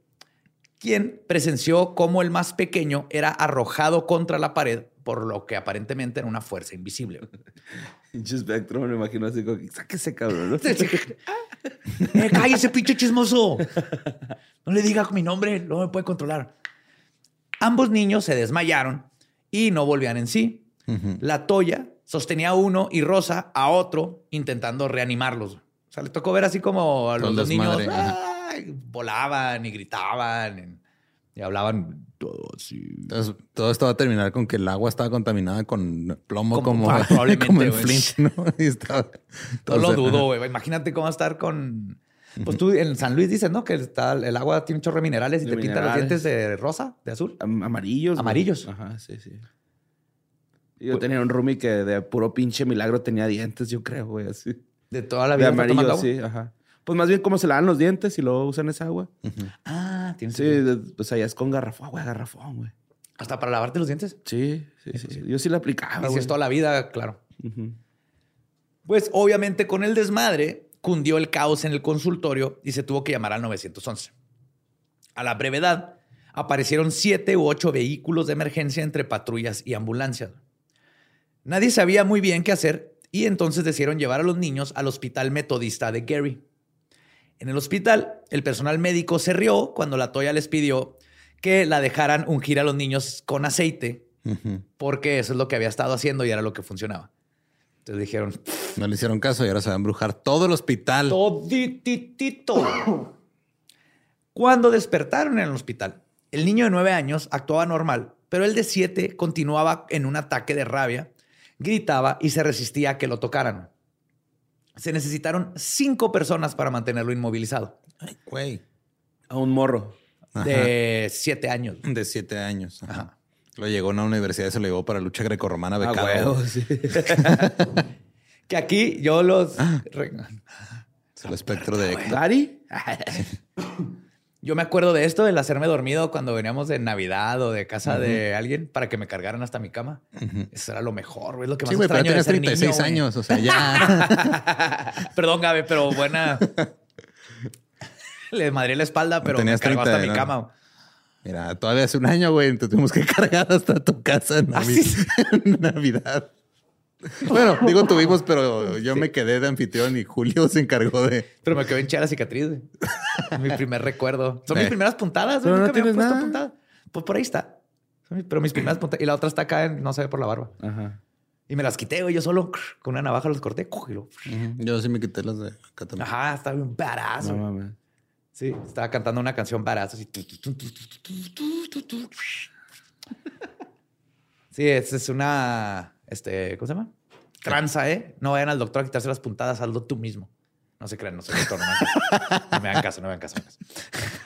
Quien presenció cómo el más pequeño era arrojado contra la pared por lo que aparentemente era una fuerza invisible. Pinche Spectrum, me imagino así como, sáquese cabrón. ¿no? ¡Eh, cállese, pinche chismoso! No le diga mi nombre, no me puede controlar. Ambos niños se desmayaron y no volvían en sí. La Toya sostenía a uno y Rosa a otro intentando reanimarlos. O sea, le tocó ver así como a los dos niños ajá. Ay, volaban y gritaban y, y hablaban todo así. Entonces, todo esto va a terminar con que el agua estaba contaminada con plomo Como- como, ah, probablemente, como en. Flint, ¿no? Y estaba- No todo lo se- dudo, güey. Imagínate cómo va a estar con... Pues tú en San Luis dices, ¿no? Que está, el agua tiene un chorro de minerales y De te pinta los dientes de rosa, de azul. Am- amarillos. güey. Amarillos. Ajá, sí, sí. Yo tenía un roomie que de puro pinche milagro tenía dientes, yo creo, güey, así. De toda la De vida. tomando amarillo, sí, ajá. Pues más bien como se lavan los dientes y luego usan esa agua. Ah, tiene Sí, de- pues allá es con garrafón, güey, garrafón, güey. Hasta para lavarte los dientes. Sí, sí, sí. Yo sí la aplicaba, Y si güey. es toda la vida, claro. Pues obviamente con el desmadre cundió el caos en el consultorio y se tuvo que llamar al 911. A la brevedad, aparecieron siete u ocho vehículos de emergencia entre patrullas y ambulancias. Nadie sabía muy bien qué hacer y entonces decidieron llevar a los niños al hospital metodista de Gary. En el hospital, el personal médico se rió cuando la Toya les pidió que la dejaran ungir a los niños con aceite porque eso es lo que había estado haciendo y era lo que funcionaba. Entonces dijeron, No le hicieron caso y ahora se va a embrujar todo el hospital. Todititito. Cuando despertaron en el hospital, el niño de nueve años actuaba normal, pero el de siete continuaba en un ataque de rabia, gritaba y se resistía a que lo tocaran. Se necesitaron cinco personas para mantenerlo inmovilizado, Ay, güey. A un morro. de siete años. De siete años. Ajá. Ajá. Lo llegó a una universidad y se lo llevó para lucha grecorromana becado. sí. Que aquí yo los... re- Es el espectro de Héctor. ¿Dari? Yo me acuerdo de esto, del hacerme dormido cuando veníamos de Navidad o de casa de alguien para que me cargaran hasta mi cama. Eso era lo mejor, güey. Es lo que más Sí, güey, pero extraño ser 36 niño, güey. años. O sea, ya. Perdón, Gabe, pero buena. Le madré la espalda, pero me Tenías cargó 30, hasta mi cama. Mira, todavía hace un año, güey. Te tuvimos que cargar hasta tu casa en, Ah, Navi- sí. en Navidad. Bueno, digo tuvimos, pero yo me quedé de anfitrión y Julio se encargó de. Pero me quedó hinchada la cicatriz, güey. mi primer recuerdo. Son Eh. mis primeras puntadas, güey. Pero no Nunca me había tienes puesto nada. puntada. Pues por ahí está. Son mis- Pero mis primeras puntadas. Y la otra está acá, en, no sé, por la barba. Ajá. Y me las quité, güey. Yo solo con una navaja los corté. y lo- Yo sí me quité las de acá también. Ajá, está bien. No mames. Sí, estaba cantando una canción. Así. Sí, es, es una. Este, ¿Cómo se llama? Tranza, ¿eh? No vayan al doctor a quitarse las puntadas, hazlo tú mismo. No se crean, no soy doctor. No me hagan caso, no me hagan caso. No me hagan caso, no me hagan caso.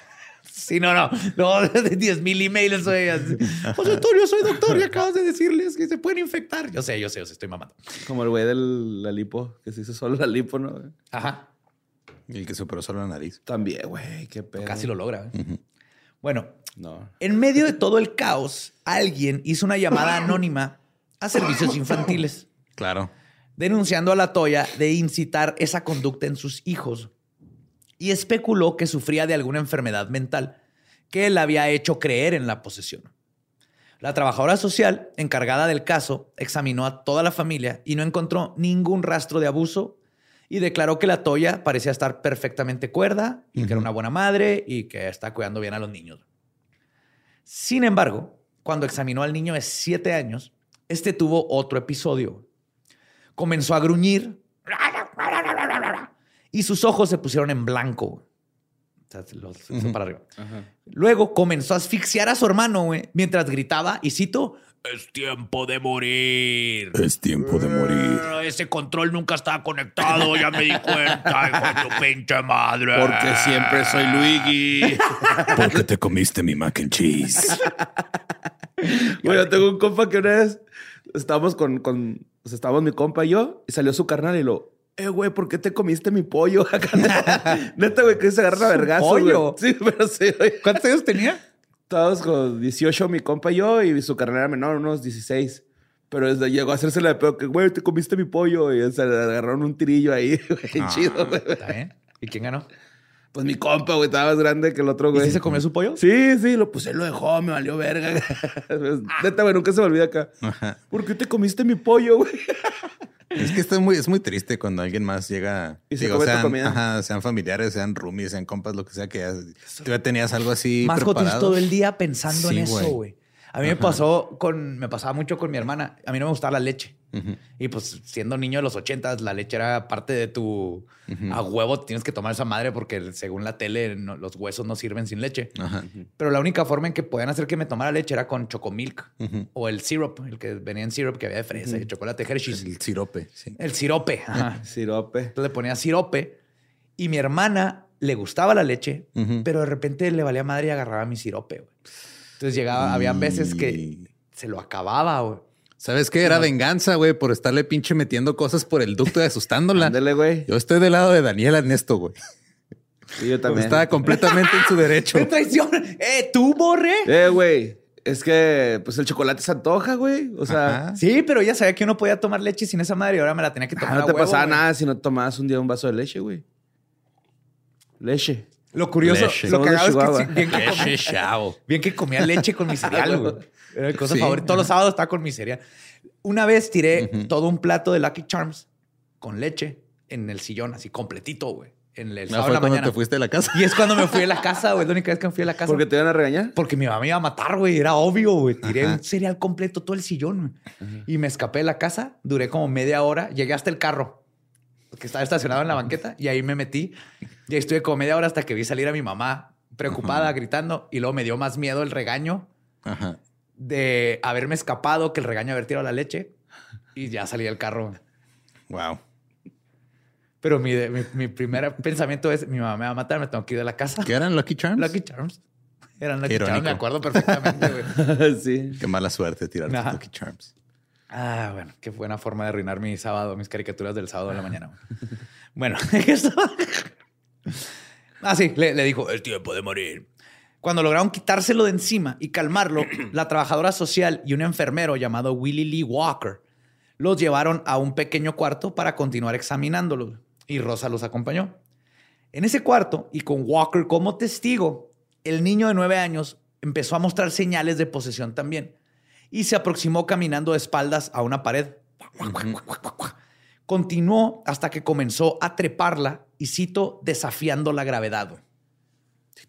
Sí, no, no. No, de 10 mil emails. Soy así. José Antonio, soy doctor y acabas de decirles que se pueden infectar. Yo sé, yo sé, yo sé, estoy mamando. Como el güey de la lipo, que se hizo solo la lipo, ¿no? Ajá. Y que superó solo la nariz. También, güey, qué pedo. Casi lo logra. ¿eh? Bueno, No. En medio de todo el caos, alguien hizo una llamada anónima a servicios infantiles, Claro. denunciando a la Toya de incitar esa conducta en sus hijos y especuló que sufría de alguna enfermedad mental que la había hecho creer en la posesión. La trabajadora social encargada del caso examinó a toda la familia y no encontró ningún rastro de abuso y declaró que la Toya parecía estar perfectamente cuerda y que era una buena madre y que está cuidando bien a los niños. Sin embargo, cuando examinó al niño de siete años, este tuvo otro episodio. Comenzó a gruñir y sus ojos se pusieron en blanco. O sea, se los- para arriba. Luego comenzó a asfixiar a su hermano, güey, mientras gritaba, y cito, es tiempo de morir. Es tiempo de morir. "Ah, Ese control nunca estaba conectado, ya me di cuenta, hijo de tu pinche madre. Porque siempre soy Luigi. Porque te comiste mi mac and cheese. Yo tengo un compa que una vez estábamos con, con o sea, estábamos mi compa y yo, y salió su carnal y lo, eh, güey, ¿por qué te comiste mi pollo? Neta, güey, que se agarra vergazo. pollo? Sí, pero sí, güey. ¿Cuántos años tenía? Estábamos con 18, mi compa y yo, y su carnal era menor, unos 16. Pero desde llegó a hacérsela de pedo que, güey, te comiste mi pollo. Y se le agarraron un tirillo ahí, güey, Ah. chido, güey. ¿Y quién ganó? Pues mi compa, güey, estaba más grande que el otro, ¿Y güey. si se comió su pollo? Sí, sí, lo, pues él lo dejó, me valió verga. Neta, güey, nunca se me olvida acá. Ajá. ¿Por qué te comiste mi pollo, güey? Es que esto es muy, es muy triste cuando alguien más llega. Y se come tu comida. ajá, sean familiares, sean roomies, sean compas, lo que sea que ya, tú ya tenías algo así. Más preparado. todo el día pensando Sí, en eso, güey. güey. A mí me pasó con, me pasaba mucho con mi hermana. A mí no me gustaba la leche. Y pues siendo niño de los ochentas, la leche era parte de tu a huevo. Tienes que tomar esa madre porque según la tele no- los huesos no sirven sin leche. Ajá. Pero la única forma en que podían hacer que me tomara leche era con chocomilk o el syrup, el que venía en syrup que había de fresa y chocolate Hershey's. El sirope, sí. El sirope. Ajá. Sirope. Entonces le ponía sirope y mi hermana le gustaba la leche, pero de repente le valía madre y agarraba mi sirope. Entonces llegaba, habían veces que se lo acababa, güey. ¿Sabes qué? Era venganza, güey, por estarle pinche metiendo cosas por el ducto y asustándola. Ándale, güey. Yo estoy del lado de Daniela en esto, güey. Y yo también. Estaba completamente en su derecho. ¡Qué traición! ¡Eh, tú, borre! Eh, güey. Es que, pues el chocolate se antoja, güey. O sea, Ajá. Sí, pero ella sabía que uno podía tomar leche sin esa madre y ahora me la tenía que ah, tomar no a te huevo, pasaba güey. nada si no tomabas un día un vaso de leche, güey. Leche. Lo curioso, Leche. lo cagado es que sí, bien, que comía, bien que comía leche con mi cereal, güey. Era mi cosa Sí. favorita. Todos los sábados estaba con mi cereal. Una vez tiré Ujú. todo un plato de Lucky Charms con leche en el sillón, así completito, güey. En el No sábado fue en la cuando mañana. te fuiste de la casa. Y es cuando me fui a la casa, güey. Es la única vez que me fui a la casa. ¿Por qué te iban a regañar? Porque mi mamá me iba a matar, güey. Era obvio, güey. Tiré Ajá. un cereal completo, todo el sillón, güey. Y me escapé de la casa. Duré como media hora. Llegué hasta el carro, que estaba estacionado en la banqueta. Y ahí me metí. Y ahí estuve como media hora hasta que vi salir a mi mamá preocupada, gritando. Y luego me dio más miedo el regaño Ajá. De haberme escapado que el regaño haber tirado la leche. Y ya salí del carro. Wow. Pero mi, mi, mi primer pensamiento es, mi mamá me va a matar, me tengo que ir de la casa. ¿Qué eran Lucky Charms? Lucky Charms. Eran Lucky Charms, me acuerdo perfectamente, güey. sí. Qué mala suerte tirar Ajá. Lucky Charms. Ah, bueno, qué buena forma de arruinar mi sábado, mis caricaturas del sábado de la mañana. Bueno, esto- ah, sí, le, le dijo, el tiempo de morir. Cuando lograron quitárselo de encima y calmarlo, la trabajadora social y un enfermero llamado Willie Lee Walker los llevaron a un pequeño cuarto para continuar examinándolos. Y Rosa los acompañó. En ese cuarto, y con Walker como testigo, el niño de nueve años empezó a mostrar señales de posesión también y se aproximó caminando de espaldas a una pared. Continuó hasta que comenzó a treparla y cito, desafiando la gravedad.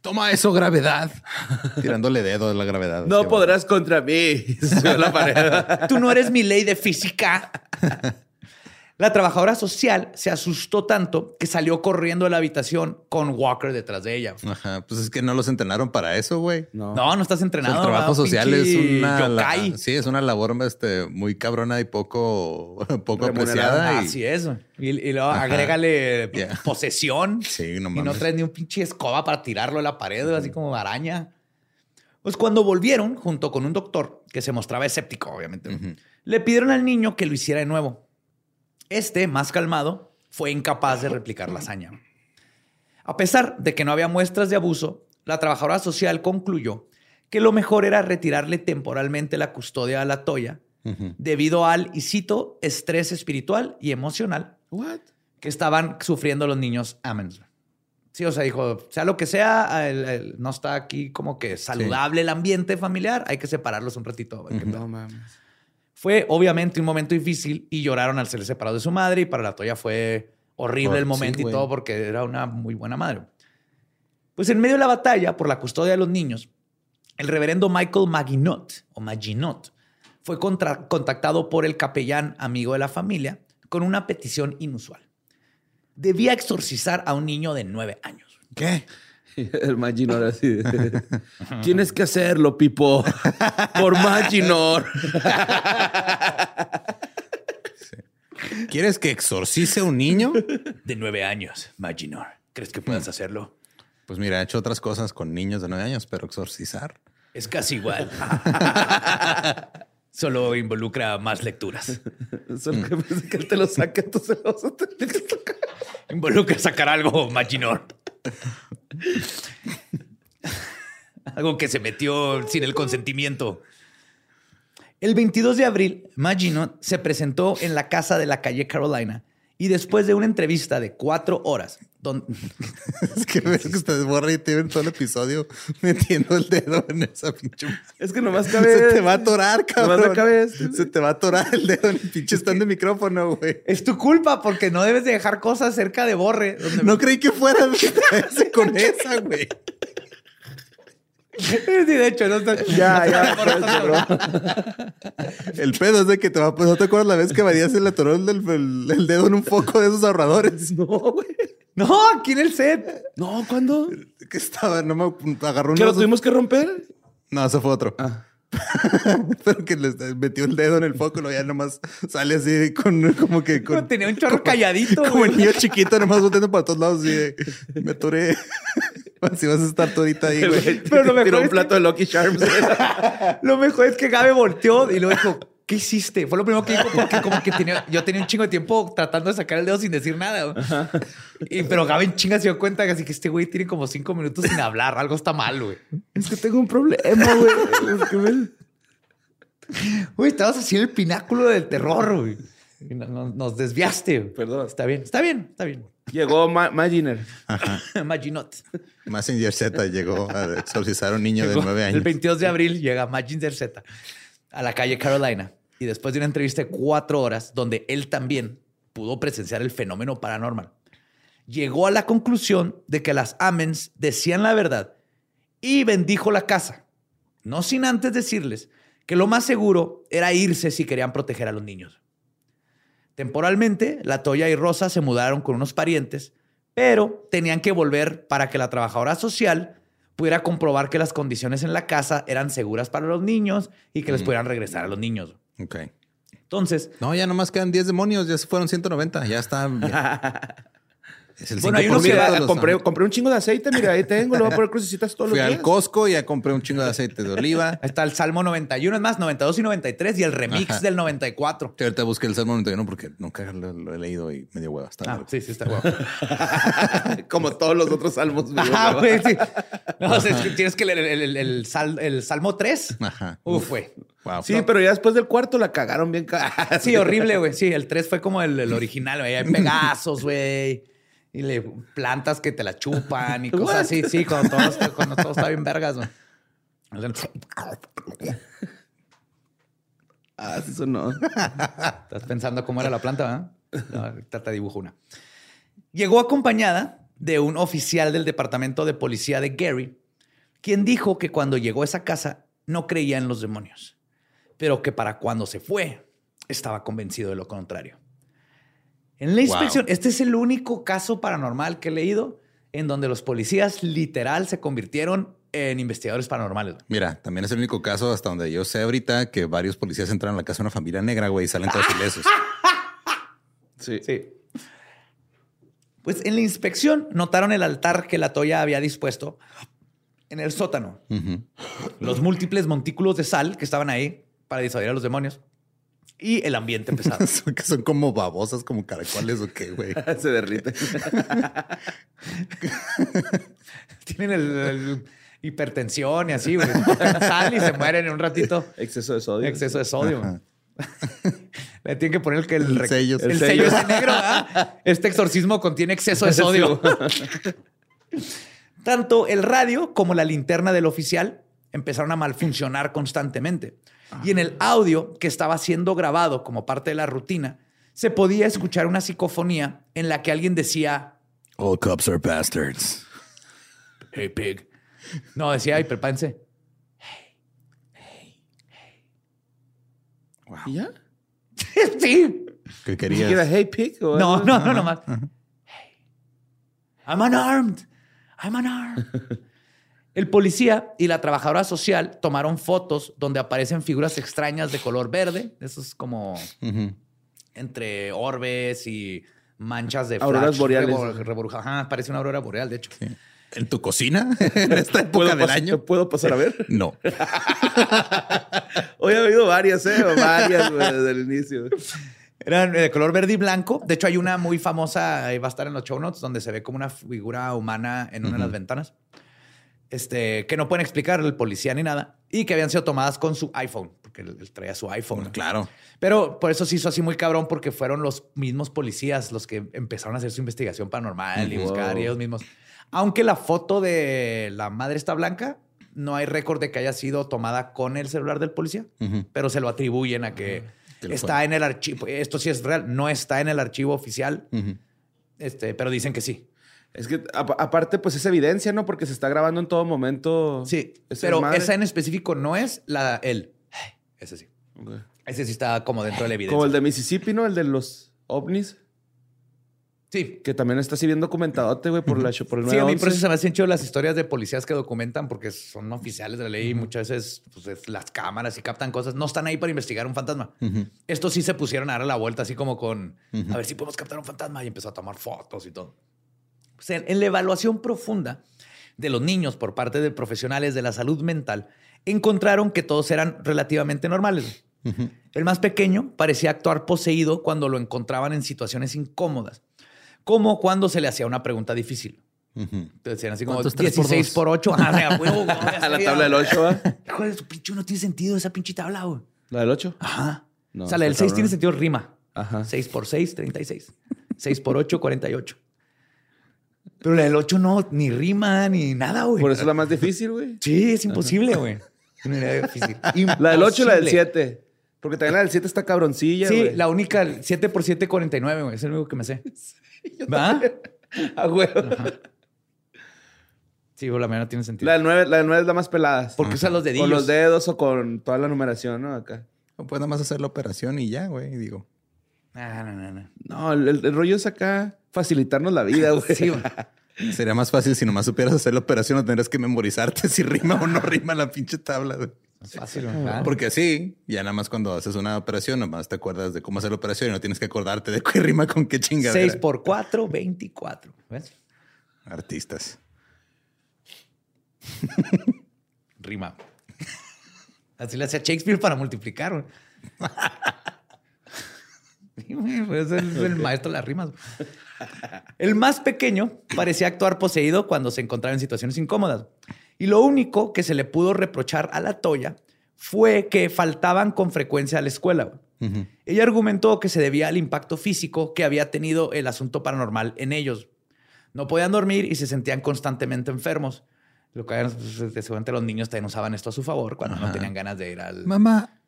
Toma eso, gravedad. Tirándole dedo de la gravedad. No podrás contra mí. A. Tú no eres mi ley de física. La trabajadora social se asustó tanto que salió corriendo de la habitación con Walker detrás de ella. Ajá. Pues es que no los entrenaron para eso, güey. No. No, no estás entrenado. el trabajo ¿verdad? social es una, la- sí, es una labor este, muy cabrona y poco, poco apreciada. y- Así es. Y, y luego Ajá. agrégale posesión. Sí, no Y no traes ni un pinche escoba para tirarlo a la pared, así como araña. Pues cuando volvieron, junto con un doctor que se mostraba escéptico, obviamente, le pidieron al niño que lo hiciera de nuevo. Este, más calmado, fue incapaz de replicar la hazaña. A pesar de que no había muestras de abuso, la trabajadora social concluyó que lo mejor era retirarle temporalmente la custodia a la Toya debido al, y cito, estrés espiritual y emocional What? que estaban sufriendo los niños Amens. Sí, o sea, dijo, sea lo que sea, el- el- no está aquí como que saludable el ambiente familiar, hay que separarlos un ratito. No mames. Fue obviamente un momento difícil y lloraron al ser separados de su madre y para la Toya fue horrible Oh, el sí, momento y todo porque era una muy buena madre. Pues en medio de la batalla por la custodia de los niños, el reverendo Michael Maginot o Maginot fue contra- contactado por el capellán amigo de la familia con una petición inusual. Debía exorcizar a un niño de nueve años. ¿Qué? El Maginor así. de, Tienes que hacerlo, Pipo. Por Maginor. ¿Quieres que exorcice a un niño? De nueve años, Maginor. ¿Crees que puedas hacerlo? Pues mira, he hecho otras cosas con niños de nueve años, pero exorcizar. Es casi igual. Solo involucra más lecturas. Solo que él te lo saque, tú se lo vas a tener que sacar. Involucra sacar algo, Maginor. algo que se metió sin el consentimiento. El 22 de abril, Maginot se presentó en la casa de la calle Carolina Y después de una entrevista de cuatro horas, Es que ves que ustedes borra y te ven todo el episodio metiendo el dedo en esa pinche. Es que nomás cabe. Se te va a atorar, cabrón. Nomás cabe este. Se te va a atorar el dedo en el pinche stand de micrófono, güey. es tu culpa porque no debes de dejar cosas cerca de borre. donde- No creí que fuera a distraerse con esa, güey. Sí, de hecho, no está- Ya, ya. El pedo es de que te va pues, ¿No te acuerdas la vez que María se le atoró el, el- el dedo en un foco de esos ahorradores? No, güey. No, aquí en el set. No, ¿cuándo? Que estaba, no me agarró ¿Que lo tuvimos que romper? No, ese fue otro. Ah. Pero que le metió el dedo en el foco ya nomás sale así con como que con, Tenía un chorro calladito. como güey. niño chiquito, nomás volteando para todos lados y me atoré. Así vas a estar tú ahorita ahí, güey. Pero lo mejor Tiró es un que- plato de Lucky Charms. Lo mejor es que Gabe volteó y luego dijo, ¿qué hiciste? Fue lo primero que dijo porque como que tenía, yo tenía un chingo de tiempo tratando de sacar el dedo sin decir nada. Y, pero Gabe en chinga se dio cuenta que así que este güey tiene como cinco minutos sin hablar. Algo está mal, güey. es que tengo un problema, güey. Es que me- Güey, estabas así en el pináculo del terror, güey. Nos desviaste. Perdón. Está bien, está bien, está bien. Llegó Ma Maginer. Maginot. Massinger Z llegó a exorcizar a un niño de nueve El años. 22 de abril llega Maginder Z a la calle Carolina y después de una entrevista de cuatro horas donde él también pudo presenciar el fenómeno paranormal, llegó a la conclusión de que las Amens decían la verdad y bendijo la casa, no sin antes decirles que lo más seguro era irse si querían proteger a los niños. Temporalmente, la Toya y Rosa se mudaron con unos parientes, pero tenían que volver para que la trabajadora social pudiera comprobar que las condiciones en la casa eran seguras para los niños y que les pudieran regresar a los niños. Ok. Entonces, No, ya nomás quedan 10 demonios, ya se fueron 190, ya está. Es el Bueno, hay 5% unos que los- compré, compré un chingo de aceite. Mira, ahí tengo. Lo voy a poner crucecitas todos Fui los al días. Costco y ya compré un chingo de aceite de oliva. ahí está el Salmo 91, es más, 92 y 93 y el remix Ajá. del 94. Sí, Ahorita busqué el Salmo 91 porque nunca lo, lo he leído y medio hueva. Está Ah, sí, sí, está guapo. Como todos los otros salmos. Ajá, güey, sí. No, o sea, es que tienes que leer el, el- el sal- el Salmo 3. Ajá. Uf, güey. Wow. Sí, pero ya después del cuarto la cagaron bien. Sí, horrible, güey. Sí, el 3 fue como el, el original, güey. Hay pegazos, güey. Y le plantas que te la chupan y cosas así. Sí, cuando todo, cuando todo está bien vergas, güey. Ah, eso no. Estás pensando cómo era la planta, ¿verdad? No, te dibujo una. Llegó acompañada de un oficial del departamento de policía de Gary, quien dijo que cuando llegó a esa casa no creía en los demonios, pero que para cuando se fue estaba convencido de lo contrario. En la Wow. inspección, este es el único caso paranormal que he leído en donde los policías literal se convirtieron en investigadores paranormales. güey. Mira, también es el único caso hasta donde yo sé ahorita que varios policías entran a la casa de una familia negra, güey, y salen todos ilesos. Sí. Sí. Pues en la inspección notaron el altar que la Toya había dispuesto en el sótano. Los múltiples montículos de sal que estaban ahí para disuadir a los demonios y el ambiente pesado. Son- que son como babosas, como caracoles o qué, güey. Se derrite. Tienen el, el hipertensión y así, güey. Sal y se mueren en un ratito. Exceso de sodio. Exceso de sodio. Le tienen que poner el que el, El sello. El, El sello sello. ese negro. Este exorcismo contiene exceso de sodio. Tanto el radio como la linterna del oficial empezaron a malfuncionar constantemente. Y en el audio que estaba siendo grabado como parte de la rutina, se podía escuchar una psicofonía en la que alguien decía, All cops are bastards. hey pig. No, decía, ay, prepárense. ¿Y ya? sí. ¿Qué querías? siquiera hey pig. o No, algo. no, no, nomás. Hey, I'm unarmed. I'm unarmed. El policía y la trabajadora social tomaron fotos donde aparecen figuras extrañas de color verde, esos como Ujú. entre orbes y manchas de Auroras flash, boreales. rebor- reburja- Ajá, parece una aurora boreal, de hecho. ¿En tu cocina? ¿En esta ¿Puedo época del año? ¿Puedo pasar a ver? No. Hoy ha habido varias, ¿eh? Varias desde el inicio. Eran de color verde y blanco. De hecho, hay una muy famosa, ahí va a estar en los show notes, donde se ve como una figura humana en una de las ventanas. Este, que no pueden explicar el policía ni nada. Y que habían sido tomadas con su iPhone. porque él, él traía su iPhone. Claro. Pero por eso se hizo así muy cabrón, porque fueron los mismos policías los que empezaron a hacer su investigación paranormal y buscar y ellos mismos. Aunque la foto de la madre está blanca, no hay récord de que haya sido tomada con el celular del policía, pero se lo atribuyen a que está fue. en el archivo. Esto sí es real, no está en el archivo oficial, este, pero dicen que sí. Es que apa- aparte, pues es evidencia, ¿no? Porque se está grabando en todo momento. Sí, ese pero esa en específico no es la él. Ese sí. Ok. Ese sí está como dentro de la evidencia. Como el de Mississippi, ¿no? El de los ovnis. Sí, Que también está así bien documentadote, güey, por, la, por el Sí, a mí 911. por eso se me hacen chido las historias de policías que documentan porque son oficiales de la ley y muchas veces pues, es las cámaras y captan cosas. No están ahí para investigar un fantasma. Estos sí se pusieron a dar la vuelta así como con a ver si podemos captar un fantasma y empezó a tomar fotos y todo. Pues, en, en la evaluación profunda de los niños por parte de profesionales de la salud mental, encontraron que todos eran relativamente normales. El más pequeño parecía actuar poseído cuando lo encontraban en situaciones incómodas, como cuando se le hacía una pregunta difícil. Te decían así como ¿Cuánto es tres por 16 dos? por 8. Ah, de a huevo, A la tabla del güey. 8, ¿va? Hijo de su pinche, no tiene sentido esa pinche tabla, güey. ¿La del 8? Ajá. No, o sea, la del está 6 cabrón. tiene sentido rima. Ajá. 6 por 6, 36. 6 por 8, 48. Pero la del 8 no, ni rima, ni nada, güey. Por eso es la más difícil, güey. Sí, es imposible, güey. Difícil. La del 8 y la del Imposible. 7. Porque también la del 7 está cabroncilla, Sí, güey. la única, 7 por 7, 49, güey. Es el único que me sé. ¿Va? Ah, güey. Sí, güey, la mía no tiene sentido. La del 9, la del 9 es la más pelada. Porque usan los dedillos. Con los dedos o con toda la numeración, ¿no? Acá. O Puedes nada más hacer la operación y ya, güey. Digo. Ah, no, no, no. No, el, el rollo es acá facilitarnos la vida, güey. Sí, güey. Sería más fácil si nomás supieras hacer la operación, no tendrías que memorizarte si rima o no rima la pinche tabla. güey. Es fácil. Ah. Porque así, ya nada más cuando haces una operación, nomás te acuerdas de cómo hacer la operación y no tienes que acordarte de qué rima con qué chingada. 6 por 4, 24. ¿Ves? Artistas. Rima. Así le hacía Shakespeare para multiplicar. Sí, pues es el, maestro de las rimas. El más pequeño parecía actuar poseído cuando se encontraba en situaciones incómodas. Y lo único que se le pudo reprochar a la Toya fue que faltaban con frecuencia a la escuela. Ella argumentó que se debía al impacto físico que había tenido el asunto paranormal en ellos. No podían dormir y se sentían constantemente enfermos. Lo que pues, seguramente los niños también usaban esto a su favor cuando no tenían ganas de ir al... Mamá,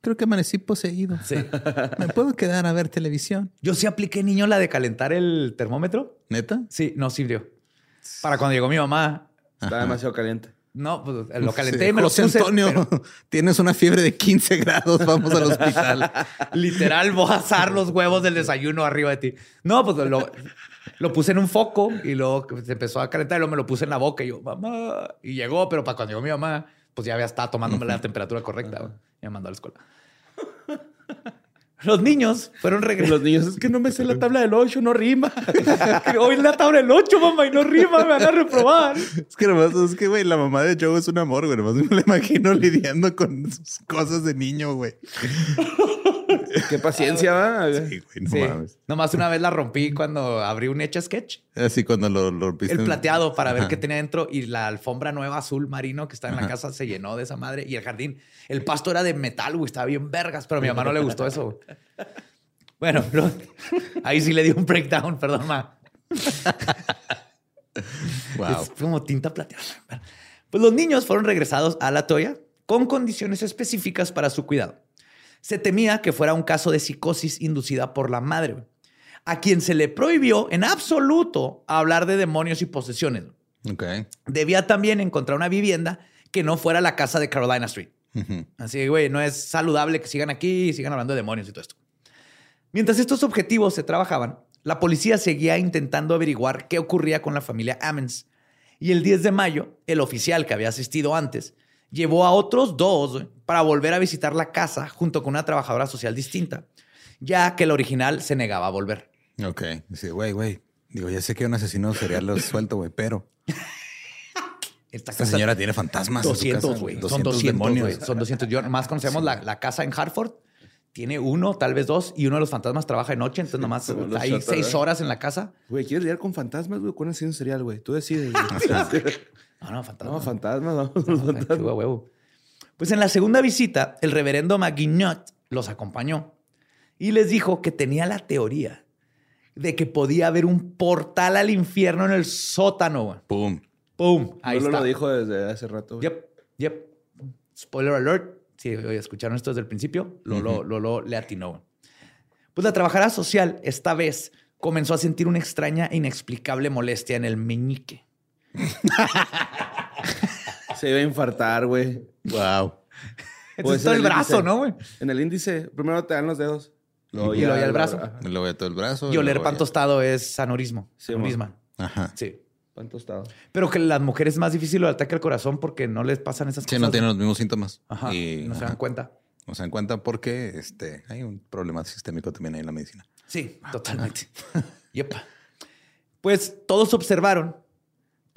creo que amanecí poseído. Sí. ¿Me puedo quedar a ver televisión? Yo sí apliqué, niño, la de calentar el termómetro. ¿Neta? Sí, no sirvió. Para cuando llegó mi mamá, Está demasiado caliente. no, pues lo calenté Sí, y me lo José puse. Antonio, pero tienes una fiebre de 15 grados, vamos al hospital. literal, voy a asar los huevos del desayuno arriba de ti. No, pues lo, lo puse en un foco y luego se empezó a calentar y luego me lo puse en la boca y yo, mamá. Y llegó, pero para cuando llegó mi mamá, pues ya había estado tomándome la temperatura correcta. Y me mandó a la escuela. Los niños fueron regresados. los niños, es que no me sé la tabla del 8, no rima. Hoy la tabla del 8, mamá, y no rima, me van a reprobar. Es que nomás, es que, güey, la mamá de Joe es un amor, güey. Nomás me la imagino lidiando con sus cosas de niño, güey. Qué paciencia, va. Sí, güey, no Sí. mames. Nomás una vez la rompí cuando abrí un Etch a Sketch. Así cuando lo, lo rompiste El plateado para ver qué tenía dentro y la alfombra nueva azul marino que está en la Ajá. casa se llenó de esa madre y el jardín. El pasto era de metal, güey, estaba bien vergas, pero a mi mamá no le gustó eso. güey. Bueno, lo- ahí sí le di un breakdown, perdón, ma. Wow. Es como tinta plateada. Pues los niños fueron regresados a la Toya con condiciones específicas para su cuidado. Se temía que fuera un caso de psicosis inducida por la madre, a quien se le prohibió en absoluto hablar de demonios y posesiones. Ok. Debía también encontrar una vivienda que no fuera la casa de Carolina Street. Así que, güey, no es saludable que sigan aquí y sigan hablando de demonios y todo esto. Mientras estos objetivos se trabajaban, la policía seguía intentando averiguar qué ocurría con la familia Ammons. Y el 10 de mayo, el oficial que había asistido antes llevó a otros dos para volver a visitar la casa junto con una trabajadora social distinta, ya que el original se negaba a volver. Ok. Dice, güey, güey. Digo, ya sé que un asesino serial lo suelto, güey, pero Esta, esta señora tiene fantasmas. en su 200, casa, güey. 200 Son 200 demonios. güey. Son 200. Yo más conocemos la, la casa en Hartford. Tiene uno, tal vez dos, y uno de los fantasmas trabaja de noche, entonces nomás los hay seis ¿verdad? horas en la casa. Güey, ¿quieres lidiar con fantasmas, güey? ¿Cuál es un serial, güey? Tú decides. No, no, fantasmas. no, fantasmas. No, fantasmas. qué huevo. Pues en la segunda visita, el reverendo McGuinnot los acompañó y les dijo que tenía la teoría de que podía haber un portal al infierno en el sótano. Pum. ¡Pum! Ahí Lolo está. lo dijo desde hace rato. Yep, yep. Spoiler alert. Si escucharon esto desde el principio, Lolo, Lolo le atinó. Pues la trabajadora social, esta vez, comenzó a sentir una extraña e inexplicable molestia en el meñique. Se iba a infartar, güey. Wow. Ser todo el el brazo, índice. ¿no, güey? En el índice, primero te dan los dedos. Y luego ya el brazo. Y luego ya todo el brazo. Y oler pan ya- tostado es aneurismo. Sí, aneurisma. Ajá. Sí. Pan tostado. Pero que las mujeres es más difícil el ataque al corazón porque no les pasan esas Sí, cosas. no tienen los mismos síntomas. Ajá. Y no se dan cuenta. No se dan cuenta porque este, hay un problema sistémico también ahí en la medicina. Sí, totalmente. Yep. Pues todos observaron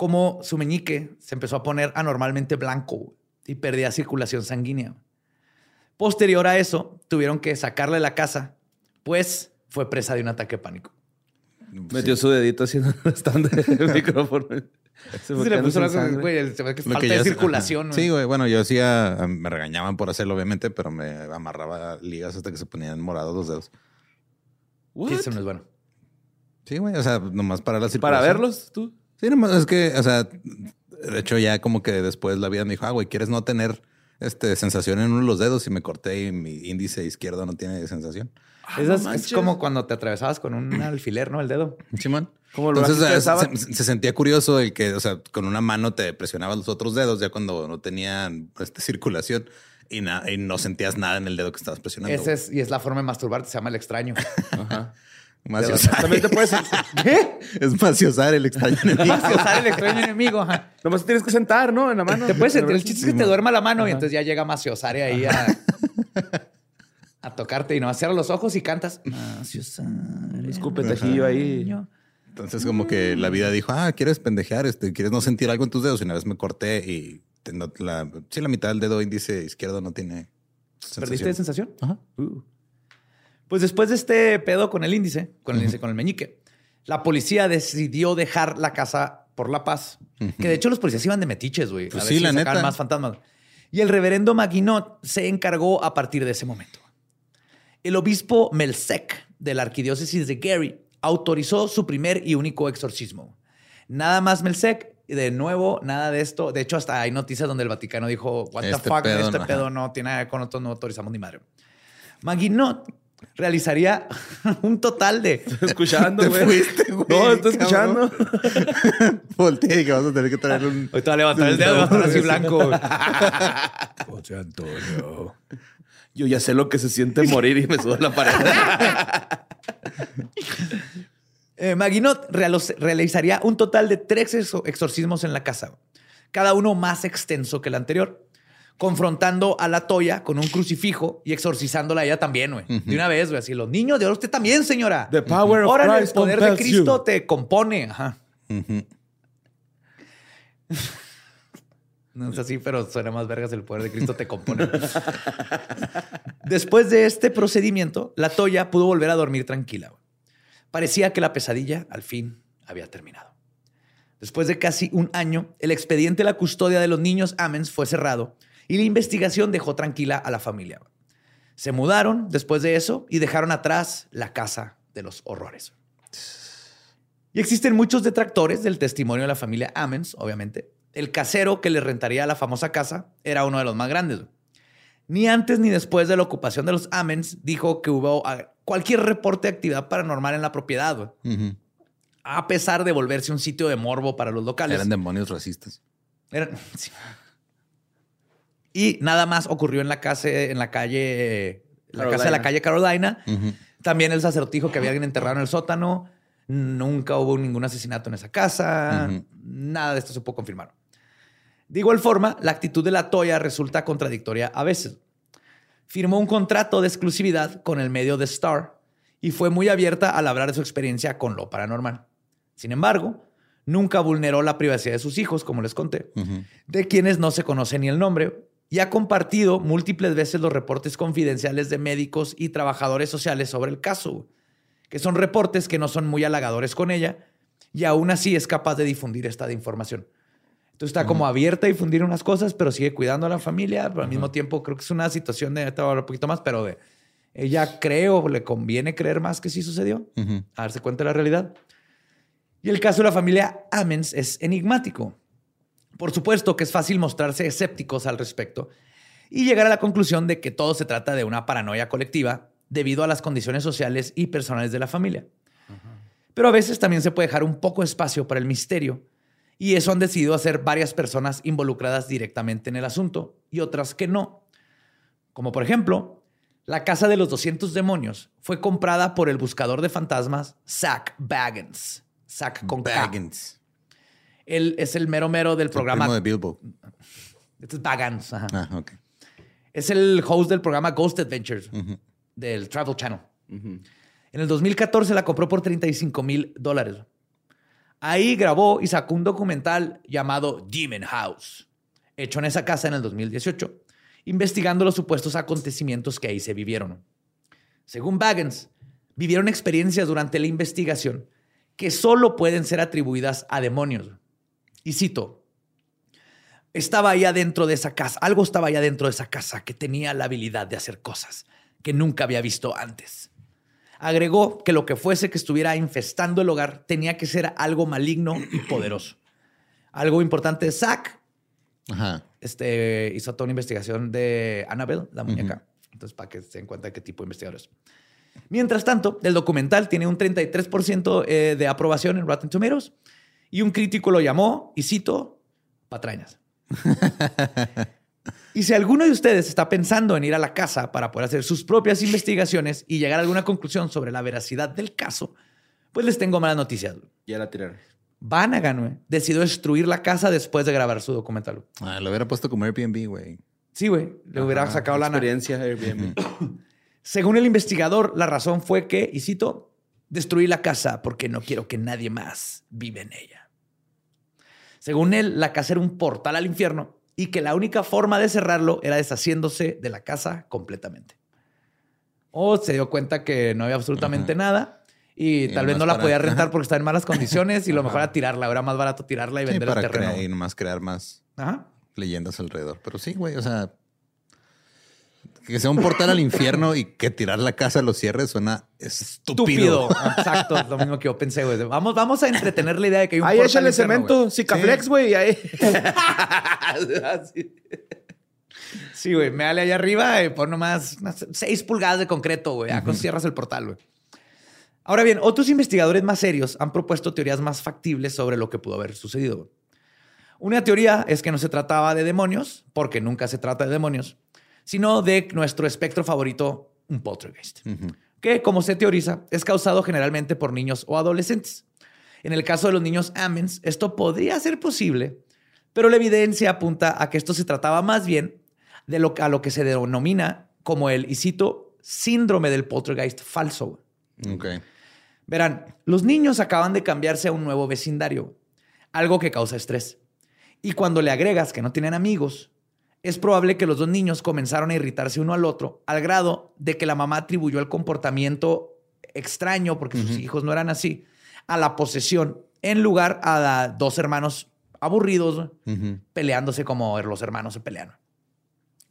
cómo su meñique se empezó a poner anormalmente blanco y perdía circulación sanguínea. Posterior a eso, tuvieron que sacarle de la casa, pues fue presa de un ataque de pánico. Metió su dedito haciendo un stand de micrófono. Se, Se le puso güey, el- se ve que es falta de circulación. güey. Sí, güey. Bueno, yo hacía, me regañaban por hacerlo, obviamente, pero me amarraba ligas hasta que se ponían morados los dedos. Sí, eso no es bueno. Sí, güey. O sea, nomás para la ¿Para circulación. verlos tú? Sí, nomás es que, o sea, de hecho, ya como que después la vida me dijo, ah, güey, ¿quieres no tener este, sensación en uno de los dedos? Y me corté y mi índice izquierdo no tiene sensación. Eso no es- como cuando te atravesabas con un alfiler, ¿no? El dedo. Simón. Como lo Entonces se, se sentía curioso el que, o sea, con una mano te presionabas los otros dedos ya cuando no tenían este, circulación y, y no sentías nada en el dedo que estabas presionando. Ese es, y es la forma de masturbarte, se llama el extraño. Ajá. Maciosar. También te puedes... ¿Qué? Es maciosar el extraño enemigo. Maciosar el extraño enemigo. ajá. Nomás te tienes que sentar, ¿no? En la mano. Te puedes En sentir, el chiste es que te duerma la mano y entonces ya llega Maciosare ahí a, a tocarte y nomás cierras los ojos y cantas. Maciosare. Escupetejillo ahí. Entonces como que la vida dijo, ah, ¿quieres pendejear? Este, ¿Quieres no sentir algo en tus dedos? Y una vez me corté y la, sí, la mitad del dedo índice izquierdo no tiene ¿Perdiste sensación. sensación? Ajá. Uh. Pues después de este pedo con el índice, con el índice, con el meñique, la policía decidió dejar la casa por la paz. Que de hecho los policías iban de metiches, güey. Pues a sí, la neta. más fantasmas. Y el reverendo Maguinot se encargó a partir de ese momento. El obispo Melsek de la arquidiócesis de Gary autorizó su primer y único exorcismo. Nada más Melsek, de nuevo, nada de esto. De hecho, hasta hay noticias donde el Vaticano dijo, what the Este fuck, pedo este no, pedo no tiene nada con nosotros, no autorizamos ni madre. Maguinot realizaría un total de Escuchando, Te güey. fuiste, güey, No, estoy cabrón. escuchando. Volteé y que vas a tener que traer un... Ahorita va a levantar el dedo, va a estar así blanco. José Antonio. Yo ya sé lo que se siente morir y me subo a la pared. Eh, Maguinot realizaría un total de tres exo- exorcismos en la casa, cada uno más extenso que el anterior, confrontando a la Toya con un crucifijo y exorcizándola a ella también, güey. De una vez, güey. Así, los niños de ahora usted también, señora. The power of Órale, el poder de Cristo you. te compone. Ajá. No es así, pero suena más vergas el poder de Cristo te compone. Después de este procedimiento, la Toya pudo volver a dormir tranquila. güey. Parecía que la pesadilla al fin había terminado. Después de casi un año, el expediente de la custodia de los niños Amens fue cerrado y la investigación dejó tranquila a la familia. Se mudaron después de eso y dejaron atrás la casa de los horrores. Y existen muchos detractores del testimonio de la familia Amens, obviamente. El casero que le rentaría la famosa casa era uno de los más grandes. Ni antes ni después de la ocupación de los Amens dijo que hubo ah, cualquier reporte de actividad paranormal en la propiedad, a pesar de volverse un sitio de morbo para los locales. Eran demonios racistas. Eran- sí. Y nada más ocurrió en la casa, en la calle, la casa de la Carolina. calle Carolina. También el sacerdote que había alguien enterrado en el sótano. Nunca hubo ningún asesinato en esa casa. Nada de esto se pudo confirmar. De igual forma, la actitud de la Toya resulta contradictoria a veces. Firmó un contrato de exclusividad con el medio The Star y fue muy abierta al hablar de su experiencia con lo paranormal. Sin embargo, nunca vulneró la privacidad de sus hijos, como les conté, de quienes no se conoce ni el nombre, y ha compartido múltiples veces los reportes confidenciales de médicos y trabajadores sociales sobre el caso, que son reportes que no son muy halagadores con ella, y aún así es capaz de difundir esta información. Entonces está como abierta a difundir unas cosas, pero sigue cuidando a la familia. Pero al mismo tiempo creo que es una situación de, te voy a hablar un poquito más, pero de, ella creo, le conviene creer más que sí sucedió, a darse cuenta de la realidad. Y el caso de la familia Amens es enigmático. Por supuesto que es fácil mostrarse escépticos al respecto y llegar a la conclusión de que todo se trata de una paranoia colectiva debido a las condiciones sociales y personales de la familia. Pero a veces también se puede dejar un poco de espacio para el misterio y eso han decidido hacer varias personas involucradas directamente en el asunto y otras que no. Como por ejemplo, la casa de los 200 demonios fue comprada por el buscador de fantasmas Zach Baggins. Zach con K. Él es el mero mero del El programa. primo de Bilbo. Este es Baggins. ajá. Ah, ok. Es el host del programa Ghost Adventures del Travel Channel. En el 2014 la compró por 35 mil dólares. Ahí grabó y sacó un documental llamado Demon House, hecho en esa casa en el 2018, investigando los supuestos acontecimientos que ahí se vivieron. Según Baggins, vivieron experiencias durante la investigación que solo pueden ser atribuidas a demonios. Y cito, estaba ahí adentro de esa casa, algo estaba ahí adentro de esa casa que tenía la habilidad de hacer cosas que nunca había visto antes. Agregó que lo que fuese que estuviera infestando el hogar tenía que ser algo maligno y poderoso. Algo importante de Zack, Ajá. este, hizo toda una investigación de Annabelle, la muñeca. Entonces, para que se den cuenta de qué tipo de investigador es. Mientras tanto, el documental tiene un 33% eh, de aprobación en Rotten Tomatoes y un crítico lo llamó, y cito, patrañas. y si alguno de ustedes está pensando en ir a la casa para poder hacer sus propias investigaciones y llegar a alguna conclusión sobre la veracidad del caso, pues les tengo malas noticias. Ya la tiraron. Vanagan güey, decidió destruir la casa después de grabar su documental. Ah, lo hubiera puesto como Airbnb, güey. Sí, güey, le hubiera sacado la experiencia Airbnb. Según el investigador, la razón fue que, y cito, destruí la casa porque no quiero que nadie más viva en ella. Según él, la casa era un portal al infierno y que la única forma de cerrarlo era deshaciéndose de la casa completamente. O se dio cuenta que no había absolutamente nada y Y tal vez no la para- podía rentar ajá. porque estaba en malas condiciones y lo mejor era tirarla. Era más barato tirarla y Sí, vender para el terreno. crear, y nomás crear más Ajá. leyendas alrededor. Pero sí, güey, o sea, que sea un portal al infierno y que tirar la casa a los cierres suena estúpido. Estúpido. Exacto, es lo mismo que yo pensé, güey. Vamos, vamos a entretener la idea de que hay un Ahí portal échale al infierno, cemento, güey. Cicaflex, güey. ahí. Así. Sí, güey. Me dale allá arriba y pon nomás unas seis pulgadas de concreto, güey. Con cierras el portal, güey. Ahora bien, otros investigadores más serios han propuesto teorías más factibles sobre lo que pudo haber sucedido. güey. Una teoría es que no se trataba de demonios, porque nunca se trata de demonios, sino de nuestro espectro favorito, un poltergeist que, como se teoriza, es causado generalmente por niños o adolescentes. En el caso de los niños Amens, esto podría ser posible, pero la evidencia apunta a que esto se trataba más bien de lo, a lo que se denomina como el, y cito, síndrome del poltergeist falso. Verán, los niños acaban de cambiarse a un nuevo vecindario, algo que causa estrés. Y cuando le agregas que no tienen amigos, es probable que los dos niños comenzaron a irritarse uno al otro, al grado de que la mamá atribuyó el comportamiento extraño, porque sus hijos no eran así, a la posesión, en lugar a dos hermanos aburridos peleándose como los hermanos se pelean.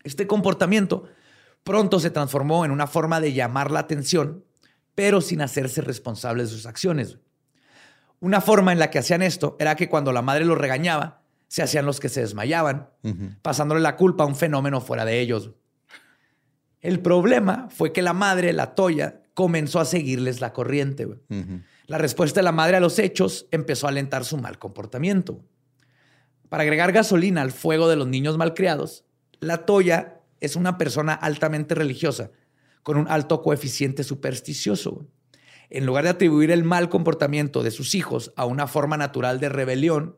Este comportamiento pronto se transformó en una forma de llamar la atención, pero sin hacerse responsables de sus acciones. Una forma en la que hacían esto era que cuando la madre los regañaba, se hacían los que se desmayaban, pasándole la culpa a un fenómeno fuera de ellos. El problema fue que la madre, la Toya, comenzó a seguirles la corriente. La respuesta de la madre a los hechos empezó a alentar su mal comportamiento. Para agregar gasolina al fuego de los niños malcriados, la Toya es una persona altamente religiosa, con un alto coeficiente supersticioso. En lugar de atribuir el mal comportamiento de sus hijos a una forma natural de rebelión,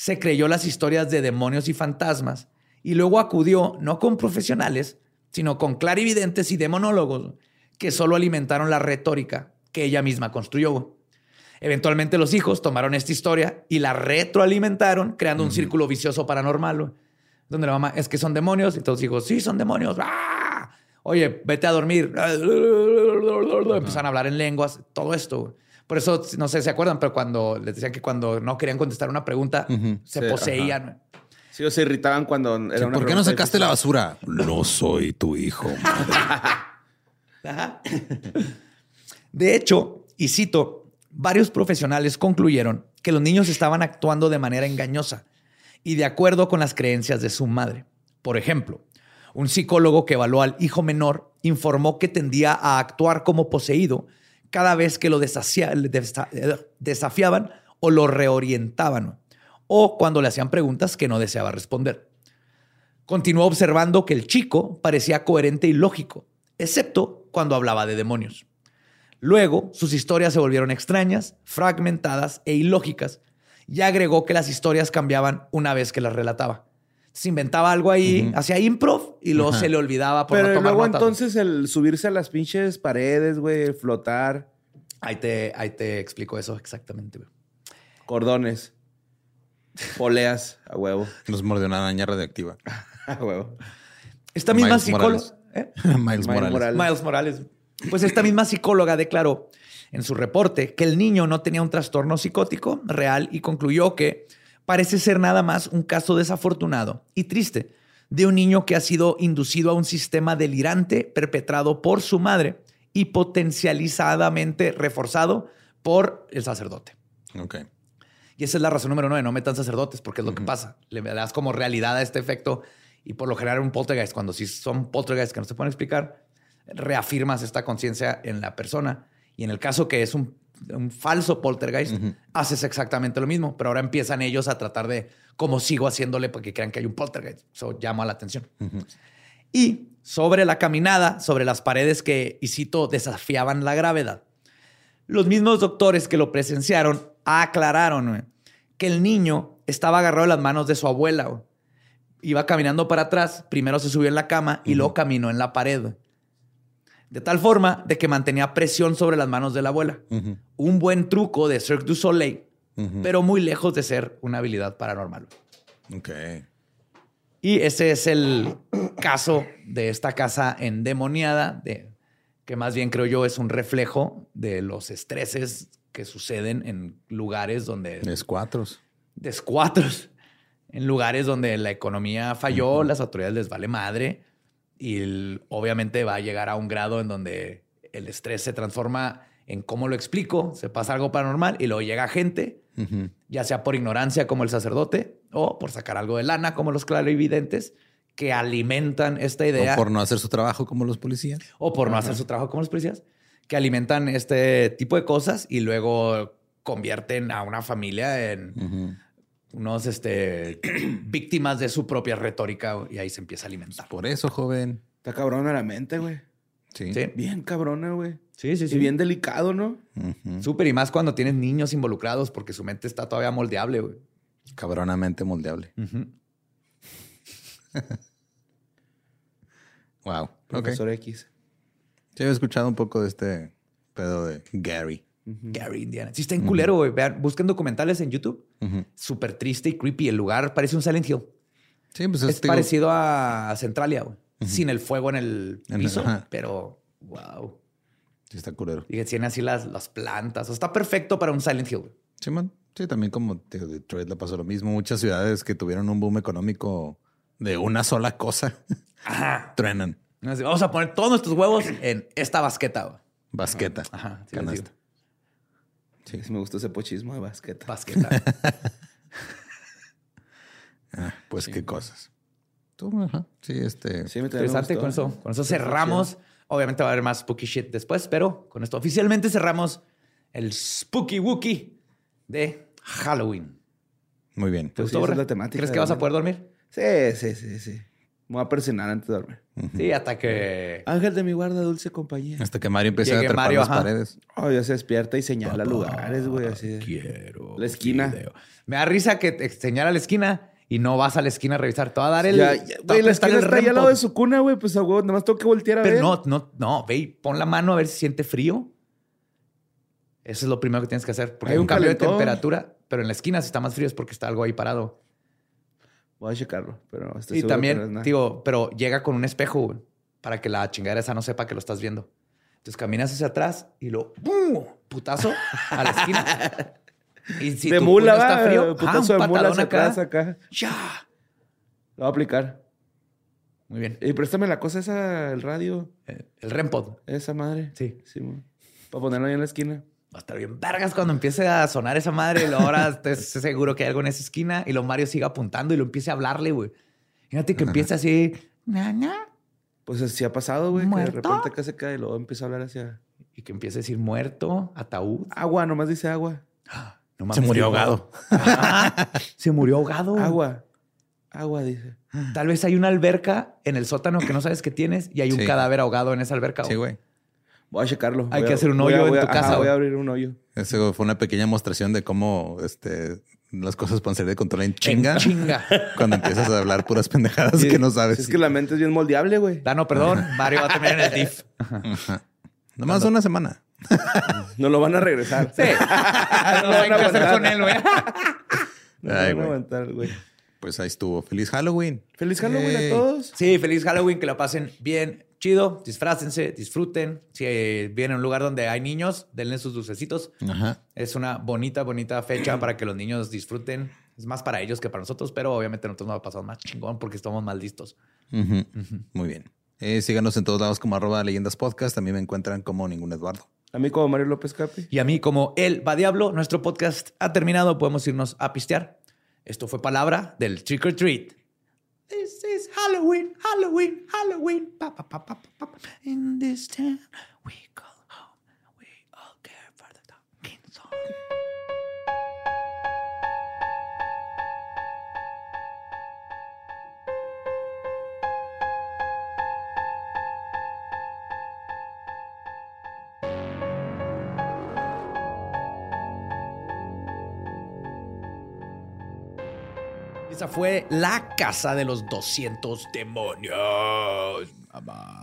se creyó las historias de demonios y fantasmas y luego acudió no con profesionales, sino con clarividentes y demonólogos que solo alimentaron la retórica que ella misma construyó. Eventualmente los hijos tomaron esta historia y la retroalimentaron, creando un círculo vicioso paranormal, donde la mamá es que son demonios y todos los hijos, sí, son demonios. ¡Ah! Oye, vete a dormir. Empezaron a hablar en lenguas, todo esto. Por eso, no sé si se acuerdan, pero cuando les decían que cuando no querían contestar una pregunta, se Sí, poseían. Sí, o se irritaban cuando era Sí, una ¿Por qué no sacaste difícil. la basura? No soy tu hijo. Ajá. De hecho, y cito, varios profesionales concluyeron que los niños estaban actuando de manera engañosa y de acuerdo con las creencias de su madre. Por ejemplo, un psicólogo que evaluó al hijo menor informó que tendía a actuar como poseído cada vez que lo desafiaban o lo reorientaban, o cuando le hacían preguntas que no deseaba responder. Continuó observando que el chico parecía coherente y lógico, excepto cuando hablaba de demonios. Luego, sus historias se volvieron extrañas, fragmentadas e ilógicas, y agregó que las historias cambiaban una vez que las relataba. Se inventaba algo ahí, hacía improv y luego se le olvidaba por Pero no tomar luego notas. entonces el subirse a las pinches paredes, güey, flotar, Ahí te, ahí te explico eso exactamente. güey. cordones, poleas, a huevo, Nos mordió una araña radioactiva. a huevo. Esta misma psicóloga... ¿eh? Miles Morales. Morales. Miles Morales. Pues esta misma psicóloga declaró en su reporte que el niño no tenía un trastorno psicótico real y concluyó que parece ser nada más un caso desafortunado y triste de un niño que ha sido inducido a un sistema delirante perpetrado por su madre y potencializadamente reforzado por el sacerdote. Ok. Y esa es la razón número nueve, no metan sacerdotes, porque es lo que pasa. Le das como realidad a este efecto y por lo general un poltergeist, cuando sí son poltergeist que no se pueden explicar, reafirmas esta conciencia en la persona. Y en el caso que es un, un falso poltergeist, haces exactamente lo mismo, pero ahora empiezan ellos a tratar de cómo sigo haciéndole para que crean que hay un poltergeist. Eso llama la atención. Y sobre la caminada, sobre las paredes que, y cito, desafiaban la gravedad. Los mismos doctores que lo presenciaron aclararon que el niño estaba agarrado de las manos de su abuela. Iba caminando para atrás, primero se subió en la cama y luego caminó en la pared. De tal forma de que mantenía presión sobre las manos de la abuela. Un buen truco de Cirque du Soleil, pero muy lejos de ser una habilidad paranormal. Ok. Y ese es el caso de esta casa endemoniada, de, que más bien creo yo es un reflejo de los estreses que suceden en lugares donde Es cuatros. descuatros, en lugares donde la economía falló, las autoridades les vale madre y el- obviamente va a llegar a un grado en donde el estrés se transforma en cómo lo explico, se pasa algo paranormal y luego llega gente, ya sea por ignorancia como el sacerdote o por sacar algo de lana como los clarividentes que alimentan esta idea. O por no hacer su trabajo como los policías. o por no hacer su trabajo como los policías, que alimentan este tipo de cosas y luego convierten a una familia en unos este, víctimas de su propia retórica y ahí se empieza a alimentar. Por eso, joven. Está cabrona la mente, güey. Sí. Sí, Bien cabrona, güey. sí, sí. Y bien delicado, ¿no? Ujú. Súper y más cuando tienes niños involucrados porque su mente está todavía moldeable. güey. Cabronamente moldeable. Wow. Profesor X. Sí, he escuchado un poco de este pedo de Gary. Gary, Indiana. Sí, está en culero, güey. Vean, busquen documentales en YouTube. Súper triste y creepy. El lugar parece un Silent Hill. Sí, pues Es, digo, parecido a Centralia, güey. Sin el fuego en el En el- piso, ajá. pero wow. Sí, está culero. Y que tiene así las, las plantas. O sea, está perfecto para un Silent Hill. Sí, man. Sí, también como tío, Detroit le pasó lo mismo. Muchas ciudades que tuvieron un boom económico de una sola cosa Ajá. truenan. Vamos a poner todos nuestros huevos en esta basqueta. Basqueta. Ajá. sí les Canasta. Sí, sí me gustó ese pochismo de basqueta. Basqueta. Ah, pues qué cosas. Tú, ajá. Sí, este. Sí, me Interesante. gustó. Con eso, con eso cerramos. Obviamente va a haber más spooky shit después, pero con esto oficialmente cerramos el spooky wookie de Halloween. Muy bien. ¿Te Pues gustó, sí, es la temática ¿Crees que vas a poder dormir? Sí, sí, sí, sí. Me voy a persinar antes de dormir. Sí, hasta que Ángel de mi guarda, dulce compañía. Hasta que Mario empiece a trepar Mario, las ajá. paredes. Oh, ya se despierta y señala lugares, güey, así. de- quiero La esquina. video. Me da risa que te señala la esquina y no vas a la esquina a revisar. Te va a dar el. Ya, ya, güey, la esquina está ahí al lado de su cuna, güey. Pues a huevo, nada más tengo que voltear a Pero ver. no, no, no, ve y pon la mano a ver si siente frío. Eso es lo primero que tienes que hacer. Porque Hay hay un cambio de temperatura, pero en la esquina si está más frío es porque está algo ahí parado. Voy a checarlo, pero estoy y no también, nada. digo, pero llega con un espejo güey, para que la chingadera esa no sepa que lo estás viendo. Entonces caminas hacia atrás y lo ¡pum! putazo a la esquina. Y si de tu mula, puño está frío, putazo ah, un de mula hacia acá. atrás, acá. Ya. Lo voy a aplicar. Muy bien. Y préstame la cosa esa, el radio. Eh, El REMPOD. Esa madre. Sí. Sí. Para ponerlo ahí en la esquina. Va a estar bien vergas cuando empiece a sonar esa madre. Y luego ahora estés seguro que hay algo en esa esquina. Y lo Mario siga apuntando y lo empiece a hablarle, güey. Fíjate que empieza así. "Na, na", Pues así ha pasado, güey. Que de repente acá se cae y luego empieza a hablar hacia... Y que empiece a decir muerto, ataúd. Agua, nomás dice agua. No Se mames, murió digo, ahogado. "Ah, se murió ahogado. Agua. Agua, dice. Tal vez hay una alberca en el sótano que no sabes que tienes y hay un Sí. cadáver ahogado en esa alberca. Sí, güey. Voy a checarlo. Hay Voy que a- hacer un a- hoyo en a- tu casa, ajá, voy a abrir un hoyo. Eso fue una pequeña demostración de cómo este, las cosas pueden ser de control en En chinga. chinga. Cuando empiezas a hablar puras pendejadas que no sabes. Es que la mente es bien moldeable, güey. Dano, perdón. Mario va a terminar en el DIF. Nomás una semana. No lo van a regresar. Sí. no hay que hacer con él, güey. No Ay, lo van a güey. aguantar, güey. Pues ahí estuvo. Feliz Halloween. Feliz Halloween a todos. Sí, feliz Halloween, que la pasen bien chido, disfrácense, disfruten. Si eh, vienen a un lugar donde hay niños, denle sus dulcecitos. Ajá. Es una bonita, bonita fecha para que los niños disfruten. Es más para ellos que para nosotros, pero obviamente nosotros nos va a pasar más chingón porque estamos más listos. Muy bien. Eh, síganos en todos lados como arroba leyendas podcast. También me encuentran como ningún Eduardo. A mí como Mario López Capi. Y a mí, como él va diablo, nuestro podcast ha terminado. Podemos irnos a pistear. Esto fue palabra del trick or treat. This is Halloween, Halloween, Halloween. Pa, pa, pa. In this town Esa fue la casa de los 200 demonios.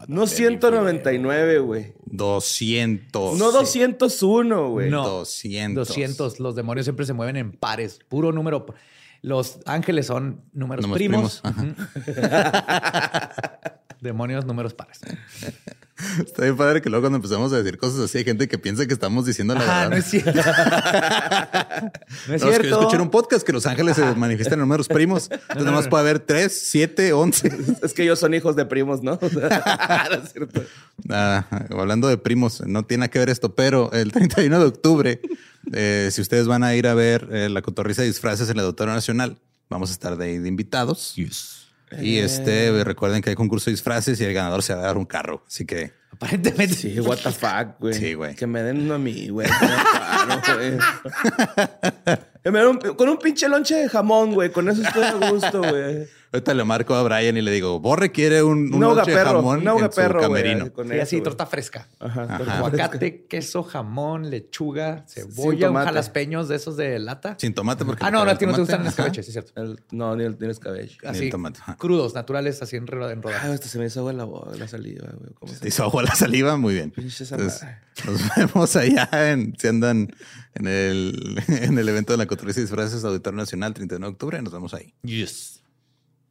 No dame 199, güey. 200. No 201, güey. No. 200. 200. Los demonios siempre se mueven en pares. Puro número. Los ángeles son números, Números primos. primos, Ujú. demonios, números pares. Está bien padre que luego cuando empezamos a decir cosas así hay gente que piensa que estamos diciendo la Ah, verdad. no es cierto. no es No, es que yo cierto. escuché en un podcast que los ángeles se manifiestan en números primos. Entonces, nomás puede haber 3, 7, 11. Es que ellos son hijos de primos, ¿no? O sea, no es cierto. Hablando de primos, no tiene nada que ver esto, pero el 31 de octubre, eh, si ustedes van a ir a ver eh, la cotorriza de disfraces en la Auditorio Nacional, vamos a estar de, ahí de invitados. Y este, recuerden que hay concurso de disfraces y el ganador se va a dar un carro. Así que Aparentemente. Sí, what the fuck, güey. Sí, güey. Que me den uno a mí, güey. Claro, güey. Que me den un- con un pinche lonche de jamón, güey. Con eso estoy a gusto, güey. Ahorita le marco a Brian y le digo, Borre quiere un, un lonche de perro. jamón Un ahoga en su perro, camerino. con Sí, eso, así, torta fresca. Ajá. Aguacate, queso, jamón, lechuga, cebolla, jalaspeños de esos de lata. Sin tomate porque... Ah, no, no, a ti no te gustan los escabeches, sí, es cierto. El- no, ni el, ni el escabeche. Ni Así, el tomate, ajá. crudos, naturales, así en, roda- en rodajas. Ay, hasta se me hizo agua la, la saliva, güey. ¿Cómo Te se hizo agua la saliva, muy bien. Entonces, nos vemos allá en, si andan en el, en el evento de la Cotorriza de Disfraces Auditorio Nacional, 31 de octubre. Nos vemos ahí. Yes.